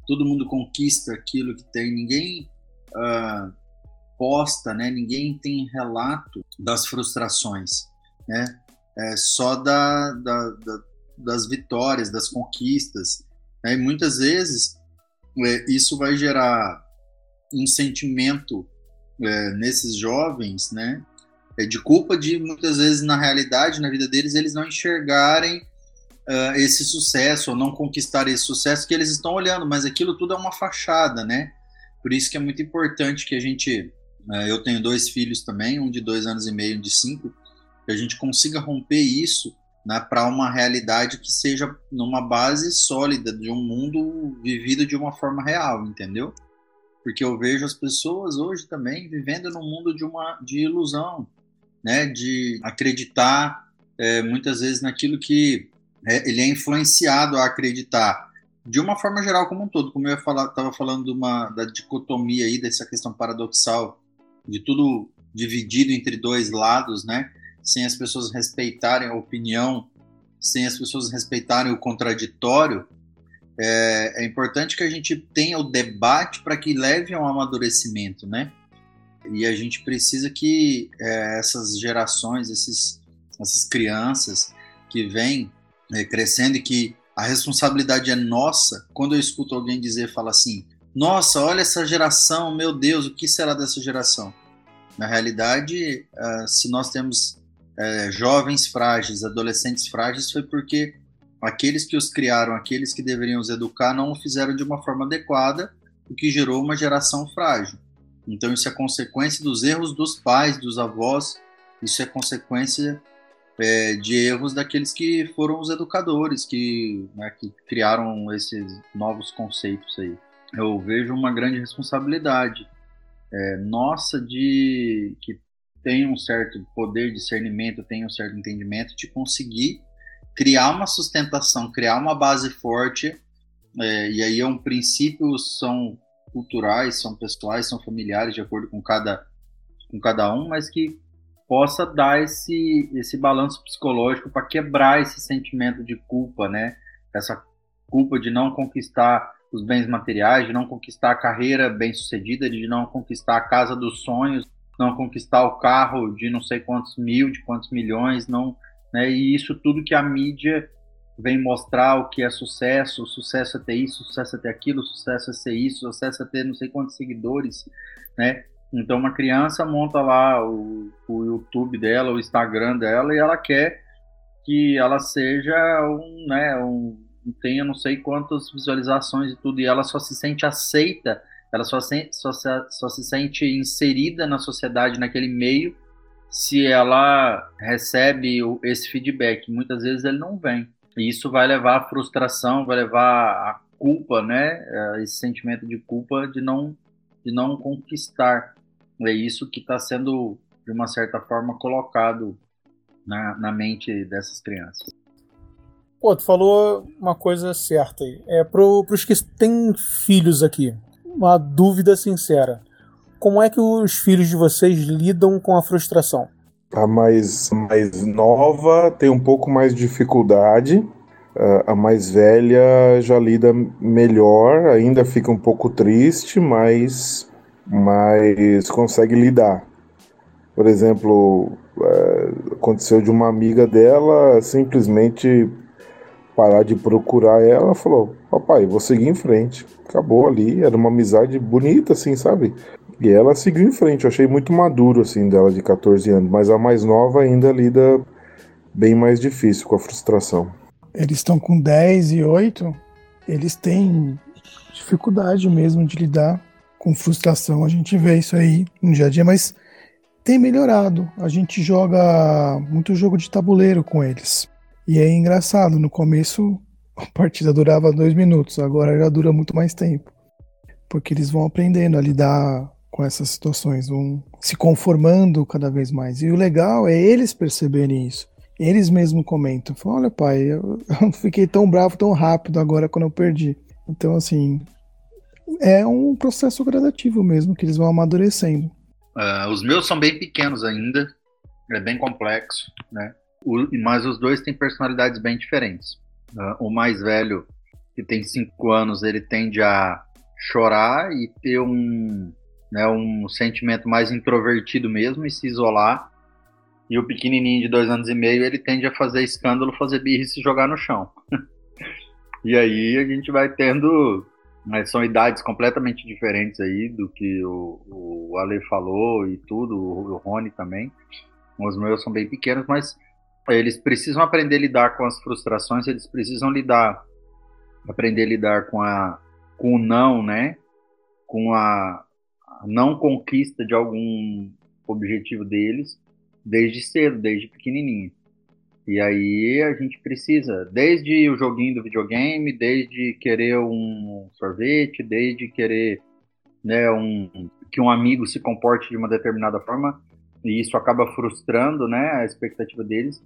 todo mundo conquista aquilo que tem, ninguém uh, posta, né? Ninguém tem relato das frustrações, né? É só da, da, da das vitórias, das conquistas. Né? E muitas vezes é, isso vai gerar um sentimento é, nesses jovens, né? É de culpa de muitas vezes na realidade, na vida deles, eles não enxergarem uh, esse sucesso ou não conquistar esse sucesso que eles estão olhando, mas aquilo tudo é uma fachada, né? Por isso que é muito importante que a gente, uh, eu tenho dois filhos também, um de dois anos e meio, um de cinco, que a gente consiga romper isso né, para uma realidade que seja numa base sólida de um mundo vivido de uma forma real, entendeu? Porque eu vejo as pessoas hoje também vivendo num mundo de uma de ilusão, né, de acreditar é, muitas vezes naquilo que é, ele é influenciado a acreditar de uma forma geral como um todo, como eu estava falando de uma, da dicotomia aí dessa questão paradoxal de tudo dividido entre dois lados, né? sem as pessoas respeitarem a opinião, sem as pessoas respeitarem o contraditório, é, é importante que a gente tenha o debate para que leve ao amadurecimento, né? E a gente precisa que é, essas gerações, esses, essas crianças que vêm é, crescendo e que a responsabilidade é nossa, quando eu escuto alguém dizer, fala assim, nossa, olha essa geração, meu Deus, o que será dessa geração? Na realidade, uh, se nós temos é, jovens frágeis, adolescentes frágeis, foi porque aqueles que os criaram, aqueles que deveriam os educar, não o fizeram de uma forma adequada, o que gerou uma geração frágil. Então, isso é consequência dos erros dos pais, dos avós, isso é consequência é, de erros daqueles que foram os educadores, que, né, que criaram esses novos conceitos aí. Eu vejo uma grande responsabilidade é, nossa de que tem um certo poder de discernimento, tem um certo entendimento de conseguir criar uma sustentação, criar uma base forte, é, e aí é um princípio, são culturais, são pessoais, são familiares, de acordo com cada, com cada um, mas que possa dar esse, esse balanço psicológico para quebrar esse sentimento de culpa, né? Essa culpa de não conquistar os bens materiais, de não conquistar a carreira bem sucedida, de não conquistar a casa dos sonhos, não conquistar o carro de não sei quantos mil, de quantos milhões, não, né? E isso tudo que a mídia vem mostrar o que é sucesso, sucesso é ter isso, sucesso é ter aquilo, sucesso é ser isso, sucesso é ter não sei quantos seguidores, né? Então uma criança monta lá o, o YouTube dela, o Instagram dela e ela quer que ela seja um, né, um, tenha não sei quantas visualizações e tudo, e ela só se sente aceita ela só se, só, só se sente inserida na sociedade, naquele meio, se ela recebe esse feedback. Muitas vezes ele não vem. E isso vai levar à frustração, vai levar à culpa, né? Esse sentimento de culpa de não, de não conquistar. É isso que está sendo, de uma certa forma, colocado na, na mente dessas crianças. Pô, tu falou uma coisa certa aí. É pro, pros que têm filhos aqui uma dúvida sincera. Como é que os filhos de vocês lidam com a frustração? A mais, mais nova tem um pouco mais de dificuldade. A mais velha já lida melhor, ainda fica um pouco triste, mas, mas consegue lidar. Por exemplo, é, aconteceu de uma amiga dela simplesmente parar de procurar ela, falou: Papai, vou seguir em frente. Acabou ali, era uma amizade bonita, assim, sabe? E ela seguiu em frente. Eu achei muito maduro, assim, dela de 14 anos. Mas a mais nova ainda lida bem mais difícil com a frustração. Eles estão com 10 e 8, eles têm dificuldade mesmo de lidar com frustração. A gente vê isso aí no dia a dia, mas tem melhorado. A gente joga muito jogo de tabuleiro com eles. E é engraçado, no começo a [laughs] partida durava dois minutos, agora já dura muito mais tempo. Porque eles vão aprendendo a lidar com essas situações, vão se conformando cada vez mais. E o legal é eles perceberem isso. Eles mesmos comentam: Olha, pai, eu, [laughs] fiquei tão bravo tão rápido agora quando eu perdi. Então, assim, é um processo gradativo mesmo, que eles vão amadurecendo. Uh, os meus são bem pequenos ainda, é bem complexo, né? O, mas os dois têm personalidades bem diferentes. Uh, o mais velho, que tem cinco anos, ele tende a chorar e ter um, né, um sentimento mais introvertido mesmo e se isolar. E o pequenininho de dois anos e meio, ele tende a fazer escândalo, fazer birra e se jogar no chão. [laughs] e aí a gente vai tendo mas são idades completamente diferentes aí do que o, o Ale falou e tudo, o, o Rony também. Os meus são bem pequenos, mas eles precisam aprender a lidar com as frustrações, eles precisam lidar, aprender a lidar com, a, com o não, né? Com a, a não conquista de algum objetivo deles, desde cedo, desde pequenininho. E aí a gente precisa, desde o joguinho do videogame, desde querer um sorvete, desde querer né, um, que um amigo se comporte de uma determinada forma, e isso acaba frustrando né, a expectativa deles,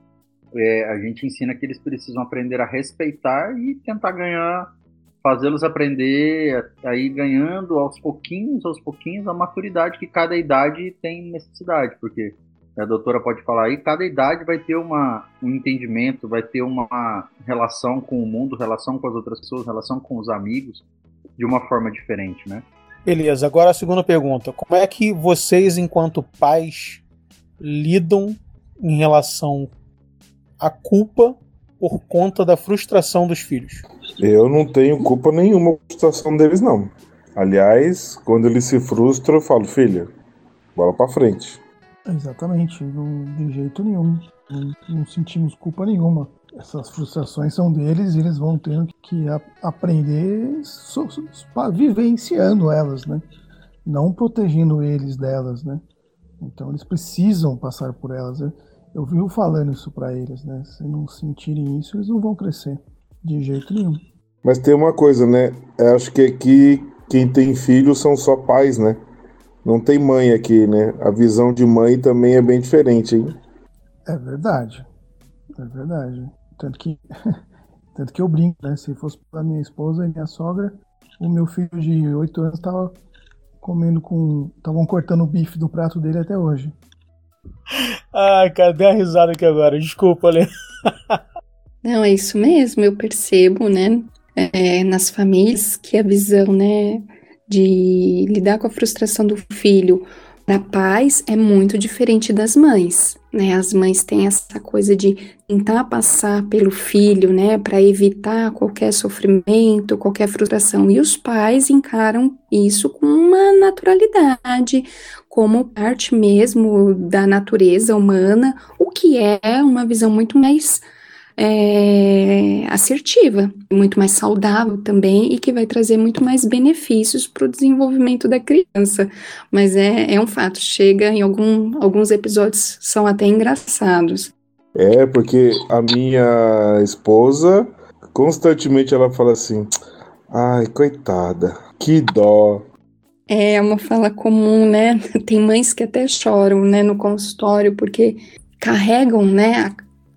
é, a gente ensina que eles precisam aprender a respeitar e tentar ganhar, fazê-los aprender a ir ganhando aos pouquinhos, aos pouquinhos, a maturidade que cada idade tem necessidade, porque a doutora pode falar aí, cada idade vai ter uma, um entendimento, vai ter uma relação com o mundo, relação com as outras pessoas, relação com os amigos, de uma forma diferente, né? Beleza, agora a segunda pergunta. Como é que vocês, enquanto pais, lidam em relação à culpa por conta da frustração dos filhos? Eu não tenho culpa nenhuma com a frustração deles, não. Aliás, quando eles se frustram, eu falo, filha, bola pra frente. Exatamente, não, de jeito nenhum. Não, não, sentimos culpa nenhuma. Essas frustrações são deles e eles vão ter que a, aprender so, so, vivenciando elas, né? Não protegendo eles delas, né? Então eles precisam passar por elas. Né? Eu vivo falando isso para eles, né? Se não sentirem isso, eles não vão crescer de jeito nenhum. Mas tem uma coisa, né? Eu acho que aqui quem tem filhos são só pais, né? Não tem mãe aqui, né? A visão de mãe também é bem diferente, hein? É verdade. É verdade. Tanto que, [laughs] tanto que eu brinco, né? Se fosse para minha esposa e minha sogra, o meu filho de 8 anos estava comendo com. Estavam cortando o bife do prato dele até hoje. Ai, cara, dei uma risada aqui agora. Desculpa, Lê. [laughs] Não, é isso mesmo. Eu percebo, né? É, nas famílias que a visão, né? De lidar com a frustração do filho para pais é muito diferente das mães, né? As mães têm essa coisa de tentar passar pelo filho, né, para evitar qualquer sofrimento, qualquer frustração, e os pais encaram isso com uma naturalidade, como parte mesmo da natureza humana, o que é uma visão muito mais é, assertiva, muito mais saudável também e que vai trazer muito mais benefícios para o desenvolvimento da criança. Mas é, é um fato, chega em algum, alguns episódios são até engraçados. É, porque a minha esposa, constantemente ela fala assim: ai, coitada, que dó. É uma fala comum, né? [laughs] Tem mães que até choram, né, no consultório, porque carregam, né,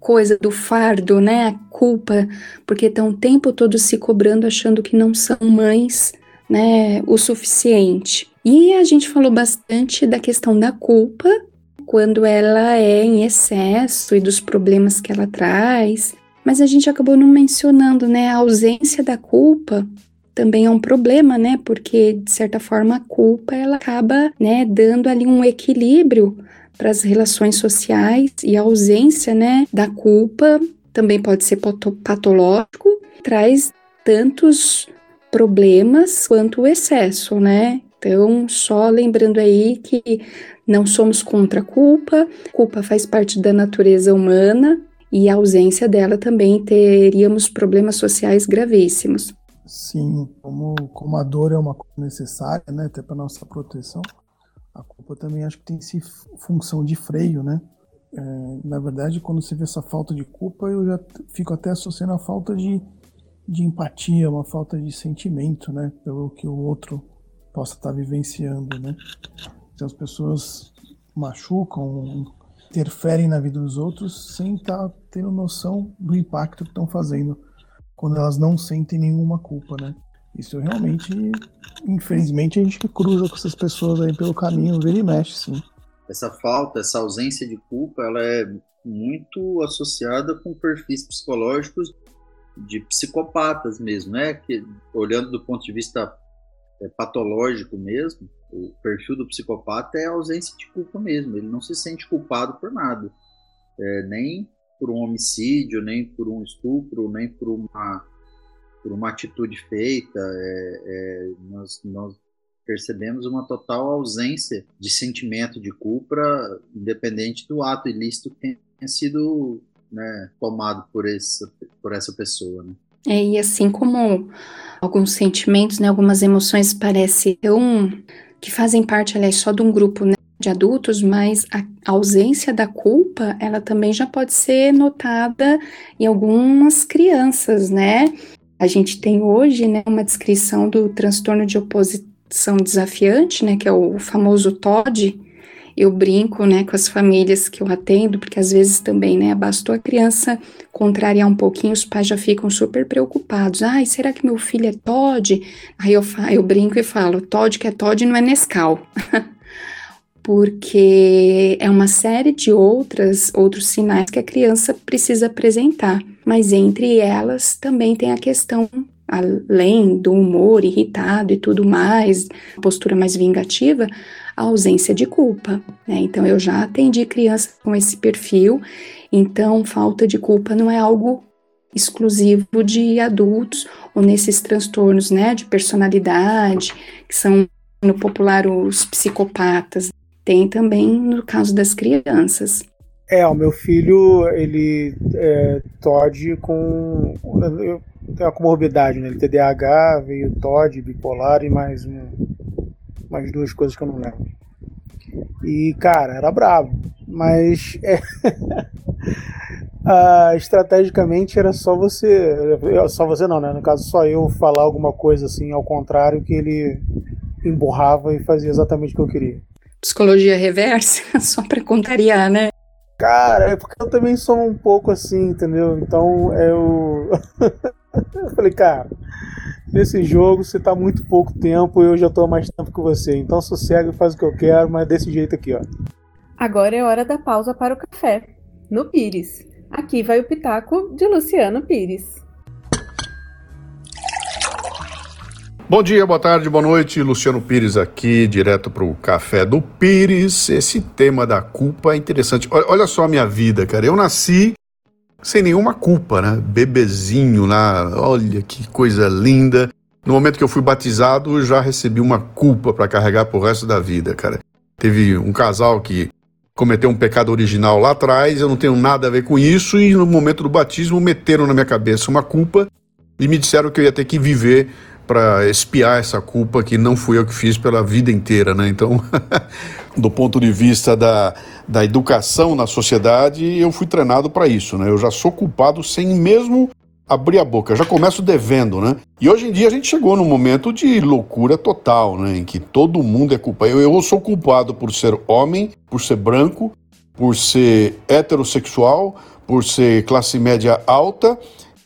coisa do fardo, né? A culpa, porque estão o tempo todo se cobrando, achando que não são mães, né? O suficiente. E a gente falou bastante da questão da culpa, quando ela é em excesso e dos problemas que ela traz. Mas a gente acabou não mencionando, né? A ausência da culpa também é um problema, né? Porque de certa forma a culpa ela acaba, né, dando ali um equilíbrio para as relações sociais e a ausência, né, da culpa também pode ser patológico, traz tantos problemas quanto o excesso, né? Então, só lembrando aí que não somos contra a culpa, culpa faz parte da natureza humana e a ausência dela também teríamos problemas sociais gravíssimos. Sim, como, como a dor é uma coisa necessária, né, até para nossa proteção, a culpa também acho que tem esse função de freio, né? É, na verdade, quando você vê essa falta de culpa, eu já fico até associando a falta de, de empatia, uma falta de sentimento, né? Pelo que o outro possa estar vivenciando, né? Então as pessoas machucam, interferem na vida dos outros sem estar tendo noção do impacto que estão fazendo, quando elas não sentem nenhuma culpa, né? Isso realmente, infelizmente, a gente cruza com essas pessoas aí pelo caminho, vira e mexe, sim. Essa falta, essa ausência de culpa, ela é muito associada com perfis psicológicos de psicopatas mesmo, né? Que, olhando do ponto de vista é, patológico mesmo, o perfil do psicopata é a ausência de culpa mesmo. Ele não se sente culpado por nada, é, nem por um homicídio, nem por um estupro, nem por uma por uma atitude feita. É, é nós, nós percebemos uma total ausência de sentimento de culpa, independente do ato ilícito que tenha sido né, tomado por, esse, por essa pessoa. Né? É, e assim como alguns sentimentos, né, algumas emoções parecem tão que fazem parte, aliás, só de um grupo né, de adultos, mas a ausência da culpa, ela também já pode ser notada em algumas crianças, né? A gente tem hoje, né, uma descrição do transtorno de oposição desafiante, né, que é o famoso TOD, eu brinco, né, com as famílias que eu atendo, porque às vezes também, né, bastou a criança contrariar um pouquinho, os pais já ficam super preocupados. Ai, será que meu filho é Todd? Aí eu, eu brinco e falo, Todd que é Todd não é Nescau. [laughs] porque é uma série de outras outros sinais que a criança precisa apresentar, mas entre elas também tem a questão além do humor irritado e tudo mais, postura mais vingativa, a ausência de culpa. Né? Então, eu já atendi crianças com esse perfil, então, falta de culpa não é algo exclusivo de adultos ou nesses transtornos né, de personalidade, que são no popular os psicopatas. Tem também no caso das crianças. É, o meu filho, ele é TOD com. Tem uma comorbidade, né? Ele TDAH, veio TOD, bipolar e mais um, mais duas coisas que eu não lembro. E, cara, era bravo. Mas é... [laughs] ah, estrategicamente era só você. Só você não, né? No caso, só eu falar alguma coisa assim, ao contrário, que ele emburrava e fazia exatamente o que eu queria. Psicologia reversa, [laughs] só pra contrariar, né? Cara, é porque eu também sou um pouco assim, entendeu? Então eu. eu [laughs] falei, cara, nesse jogo você tá muito pouco tempo, eu já tô há mais tempo que você. Então sossega e faz o que eu quero, mas desse jeito aqui, ó. Agora é hora da pausa para o café. No Pires. Aqui vai o pitaco de Luciano Pires. Bom dia, boa tarde, boa noite. Luciano Pires aqui, direto para o Café do Pires. Esse tema da culpa é interessante. Olha, olha só a minha vida, cara. Eu nasci sem nenhuma culpa, né? Bebezinho lá, olha que coisa linda. No momento que eu fui batizado, eu já recebi uma culpa para carregar pro resto da vida, cara. Teve um casal que cometeu um pecado original lá atrás, eu não tenho nada a ver com isso, e no momento do batismo meteram na minha cabeça uma culpa e me disseram que eu ia ter que viver para espiar essa culpa que não fui eu que fiz pela vida inteira, né? Então, [laughs] do ponto de vista da, da educação na sociedade, eu fui treinado para isso, né? Eu já sou culpado sem mesmo abrir a boca, já começo devendo, né? E hoje em dia a gente chegou num momento de loucura total, né? Em que todo mundo é culpado. Eu, eu sou culpado por ser homem, por ser branco, por ser heterossexual, por ser classe média alta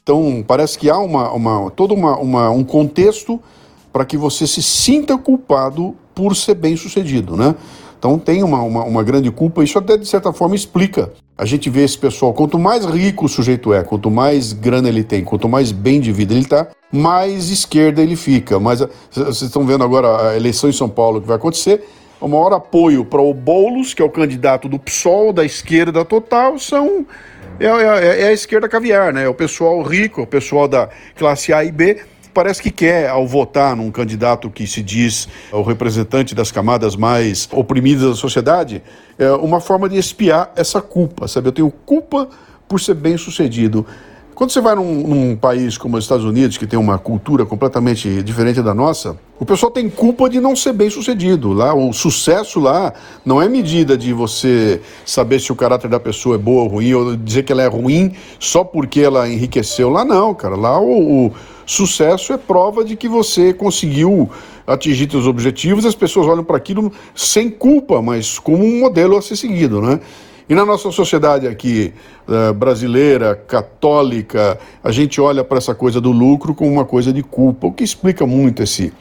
então, parece que há uma, uma, todo uma, uma um contexto para que você se sinta culpado por ser bem sucedido, né? Então tem uma, uma, uma, grande culpa, isso até de certa forma explica. A gente vê esse pessoal, quanto mais rico o sujeito é, quanto mais grana ele tem, quanto mais bem de vida ele está, mais esquerda ele fica. Mas vocês estão vendo agora a eleição em São Paulo que vai acontecer, o maior apoio para o Boulos, que é o candidato do PSOL, da esquerda total, são é, é, é a esquerda caviar, né? É o pessoal rico, o pessoal da classe A e B parece que quer, ao votar num candidato que se diz o representante das camadas mais oprimidas da sociedade, é uma forma de espiar essa culpa, sabe? Eu tenho culpa por ser bem sucedido. Quando você vai num, num, país como os Estados Unidos, que tem uma cultura completamente diferente da nossa, o pessoal tem culpa de não ser bem sucedido. Lá, o sucesso lá não é medida de você saber se o caráter da pessoa é boa ou ruim, ou dizer que ela é ruim só porque ela enriqueceu. Lá não, cara. Lá o, o sucesso é prova de que você conseguiu atingir seus objetivos. As pessoas olham para aquilo sem culpa, mas como um modelo a ser seguido, né? E na nossa sociedade aqui uh, brasileira, católica, a gente olha para essa coisa do lucro como uma coisa de culpa, o que explica muito esse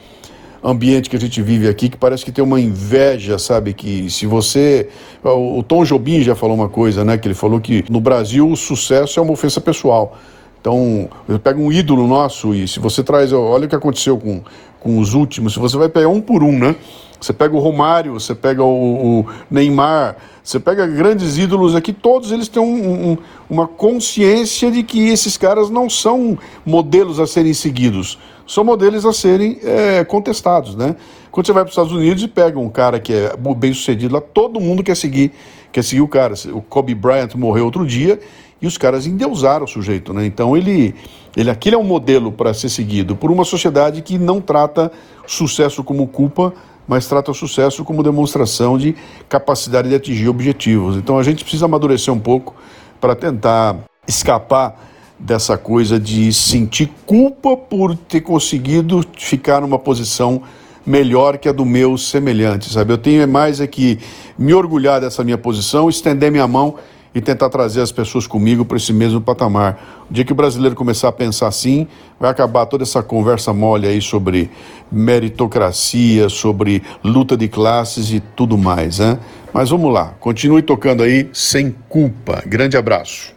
ambiente que a gente vive aqui, que parece que tem uma inveja, sabe? Que se você. O Tom Jobim já falou uma coisa, né? Que ele falou que no Brasil o sucesso é uma ofensa pessoal. Então, pega um ídolo nosso e se você traz. Olha o que aconteceu com, com os últimos, se você vai pegar um por um, né? Você pega o Romário, você pega o, o Neymar, você pega grandes ídolos aqui, todos eles têm um, um, uma consciência de que esses caras não são modelos a serem seguidos, são modelos a serem é, contestados, né? Quando você vai para os Estados Unidos e pega um cara que é bem sucedido lá, todo mundo quer seguir, quer seguir o cara. O Kobe Bryant morreu outro dia e os caras endeusaram o sujeito, né? Então ele, ele aquele é um modelo para ser seguido por uma sociedade que não trata sucesso como culpa, mas trata o sucesso como demonstração de capacidade de atingir objetivos. Então a gente precisa amadurecer um pouco para tentar escapar dessa coisa de sentir culpa por ter conseguido ficar numa posição melhor que a do meu semelhante, sabe? Eu tenho mais é que me orgulhar dessa minha posição, estender minha mão e tentar trazer as pessoas comigo para esse mesmo patamar. O dia que o brasileiro começar a pensar assim, vai acabar toda essa conversa mole aí sobre meritocracia, sobre luta de classes e tudo mais, né? Mas vamos lá, continue tocando aí sem culpa. Grande abraço.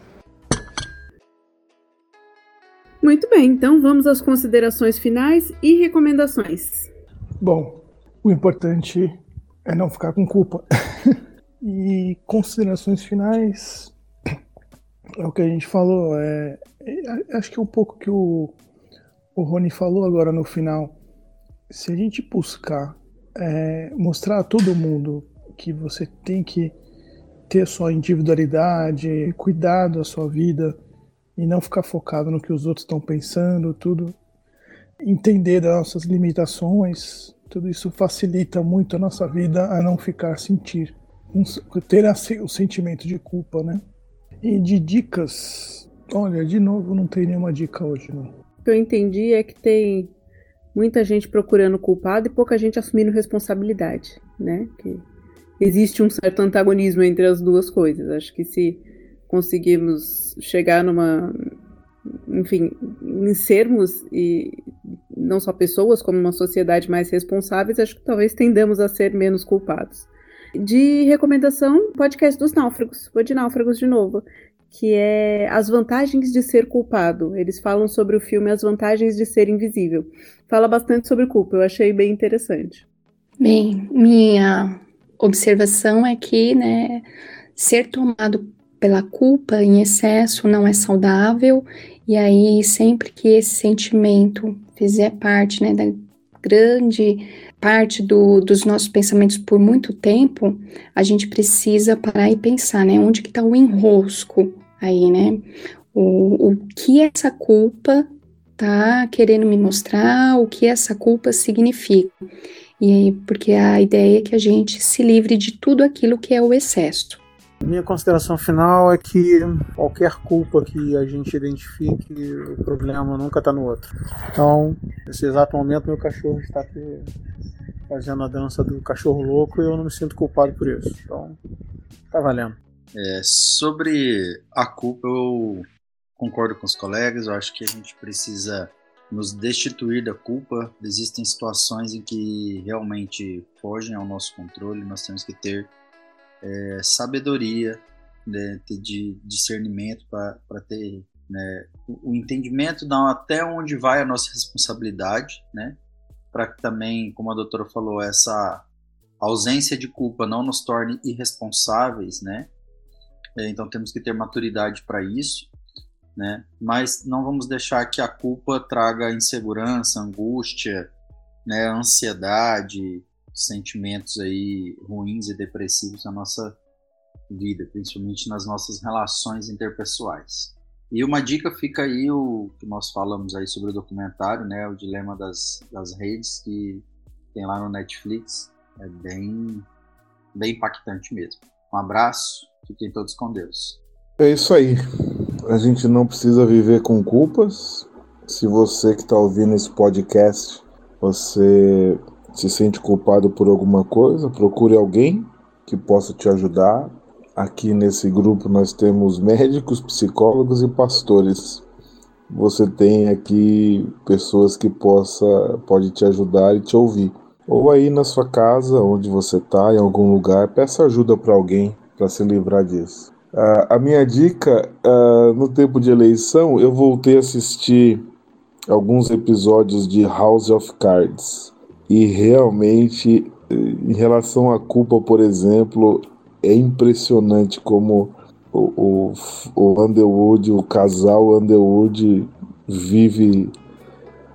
Muito bem, então vamos às considerações finais e recomendações. Bom, o importante é não ficar com culpa. [laughs] E considerações finais é o que a gente falou. É, é, acho que é um pouco que o, o Rony falou agora no final. Se a gente buscar é, mostrar a todo mundo que você tem que ter sua individualidade, cuidar da sua vida e não ficar focado no que os outros estão pensando, tudo, entender das nossas limitações, tudo isso facilita muito a nossa vida a não ficar sentir ter o sentimento de culpa, né? E de dicas, olha, de novo, não tem nenhuma dica hoje, não. O que eu entendi é que tem muita gente procurando culpado e pouca gente assumindo responsabilidade, né? Que existe um certo antagonismo entre as duas coisas. Acho que se conseguirmos chegar numa, enfim, em sermos e não só pessoas como uma sociedade mais responsáveis, acho que talvez tendamos a ser menos culpados. De recomendação, podcast dos náufragos. Vou de náufragos de novo. Que é As Vantagens de Ser Culpado. Eles falam sobre o filme As Vantagens de Ser Invisível. Fala bastante sobre culpa, eu achei bem interessante. Bem, minha observação é que, né, ser tomado pela culpa em excesso não é saudável, e aí sempre que esse sentimento fizer parte, né, da grande parte do, dos nossos pensamentos por muito tempo, a gente precisa parar e pensar, né? Onde que está o enrosco aí, né? O, o que essa culpa tá querendo me mostrar, o que essa culpa significa. E aí, porque a ideia é que a gente se livre de tudo aquilo que é o excesso. Minha consideração final é que qualquer culpa que a gente identifique, o problema nunca está no outro. Então, nesse exato momento, meu cachorro está aqui fazendo a dança do cachorro louco e eu não me sinto culpado por isso. Então, tá valendo. É, sobre a culpa, eu concordo com os colegas. Eu acho que a gente precisa nos destituir da culpa. Existem situações em que realmente fogem ao nosso controle. Nós temos que ter é, sabedoria, né, de discernimento para ter né, o, entendimento de até onde vai a nossa responsabilidade, né, para que também, como a doutora falou, essa ausência de culpa não nos torne irresponsáveis, né? É, então temos que ter maturidade para isso, né? Mas não vamos deixar que a culpa traga insegurança, angústia, né, ansiedade, sentimentos aí ruins e depressivos na nossa vida, principalmente nas nossas relações interpessoais. E uma dica fica aí o que nós falamos aí sobre o documentário, né, o dilema das, das redes que tem lá no Netflix, é bem bem impactante mesmo. Um abraço, fiquem todos com Deus. É isso aí. A gente não precisa viver com culpas. Se você que está ouvindo esse podcast, você se sente culpado por alguma coisa, procure alguém que possa te ajudar Aqui nesse grupo nós temos médicos, psicólogos e pastores. Você tem aqui pessoas que possa pode te ajudar e te ouvir. Ou aí na sua casa, onde você está, em algum lugar, peça ajuda para alguém para se livrar disso. Uh, a minha dica, uh, no tempo de eleição, eu voltei a assistir alguns episódios de House of Cards. E realmente, em relação à culpa, por exemplo, é impressionante como o, o, o Underwood, o casal Underwood vive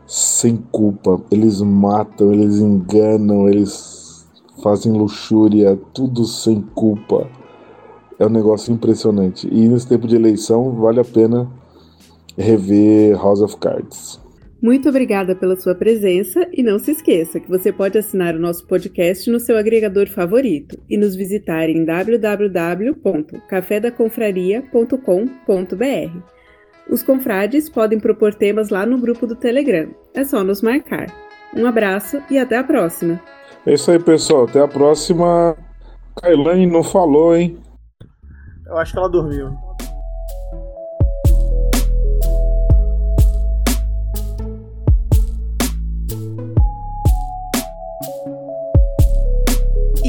sem culpa. Eles matam, eles enganam, eles fazem luxúria, tudo sem culpa. É um negócio impressionante. E nesse tempo de eleição, vale a pena rever House of Cards. Muito obrigada pela sua presença e não se esqueça que você pode assinar o nosso podcast no seu agregador favorito e nos visitar em www.cafedaconfraria.com.br. Os confrades podem propor temas lá no grupo do Telegram. É só nos marcar. Um abraço e até a próxima. É isso aí, pessoal. Até a próxima. Kailane não falou, hein? Eu acho que ela dormiu.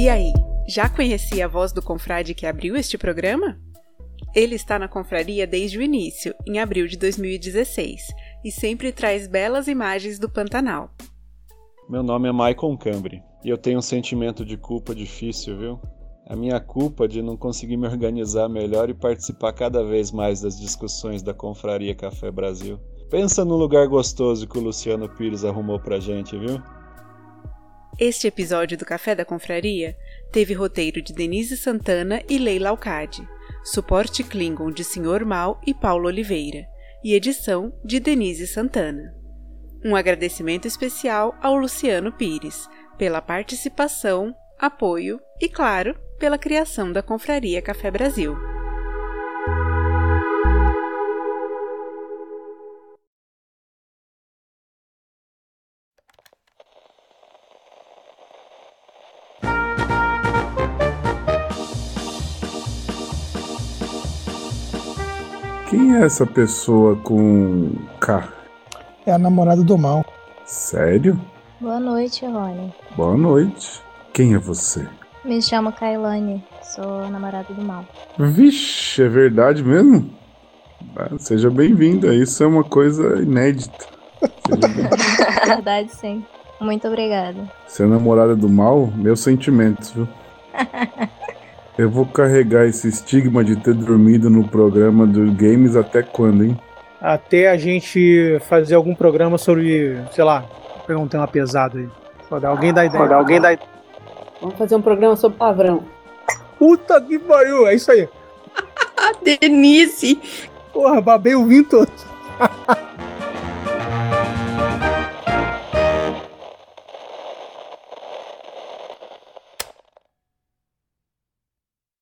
E aí, já conhecia a voz do confrade que abriu este programa? Ele está na confraria desde o início, em abril de 2016, e sempre traz belas imagens do Pantanal. Meu nome é Michael Cambre e eu tenho um sentimento de culpa difícil, viu? A minha culpa de não conseguir me organizar melhor e participar cada vez mais das discussões da Confraria Café Brasil. Pensa no lugar gostoso que o Luciano Pires arrumou pra gente, viu? Este episódio do Café da Confraria teve roteiro de Denise Santana e Leila Alcade, suporte Klingon de Sr. Mal e Paulo Oliveira, e edição de Denise Santana. Um agradecimento especial ao Luciano Pires pela participação, apoio e, claro, pela criação da Confraria Café Brasil. Quem é essa pessoa com K? É a namorada do mal. Sério? Boa noite, Rony. Boa noite. Quem é você? Me chamo Kailane, sou namorada do mal. Vixe, é verdade mesmo? Ah, seja bem-vinda, isso é uma coisa inédita. [laughs] verdade, sim. Muito obrigada. Você é namorada do mal? Meus sentimentos, viu? [laughs] Eu vou carregar esse estigma de ter dormido no programa dos games até quando, hein? Até a gente fazer algum programa sobre, sei lá, vou pegar um tema pesado aí. Foda, alguém dá ideia. Foda, alguém dá Vamos fazer um programa sobre palavrão. Puta que pariu, é isso aí. [laughs] Denise! Porra, babei o vinho todo. [laughs]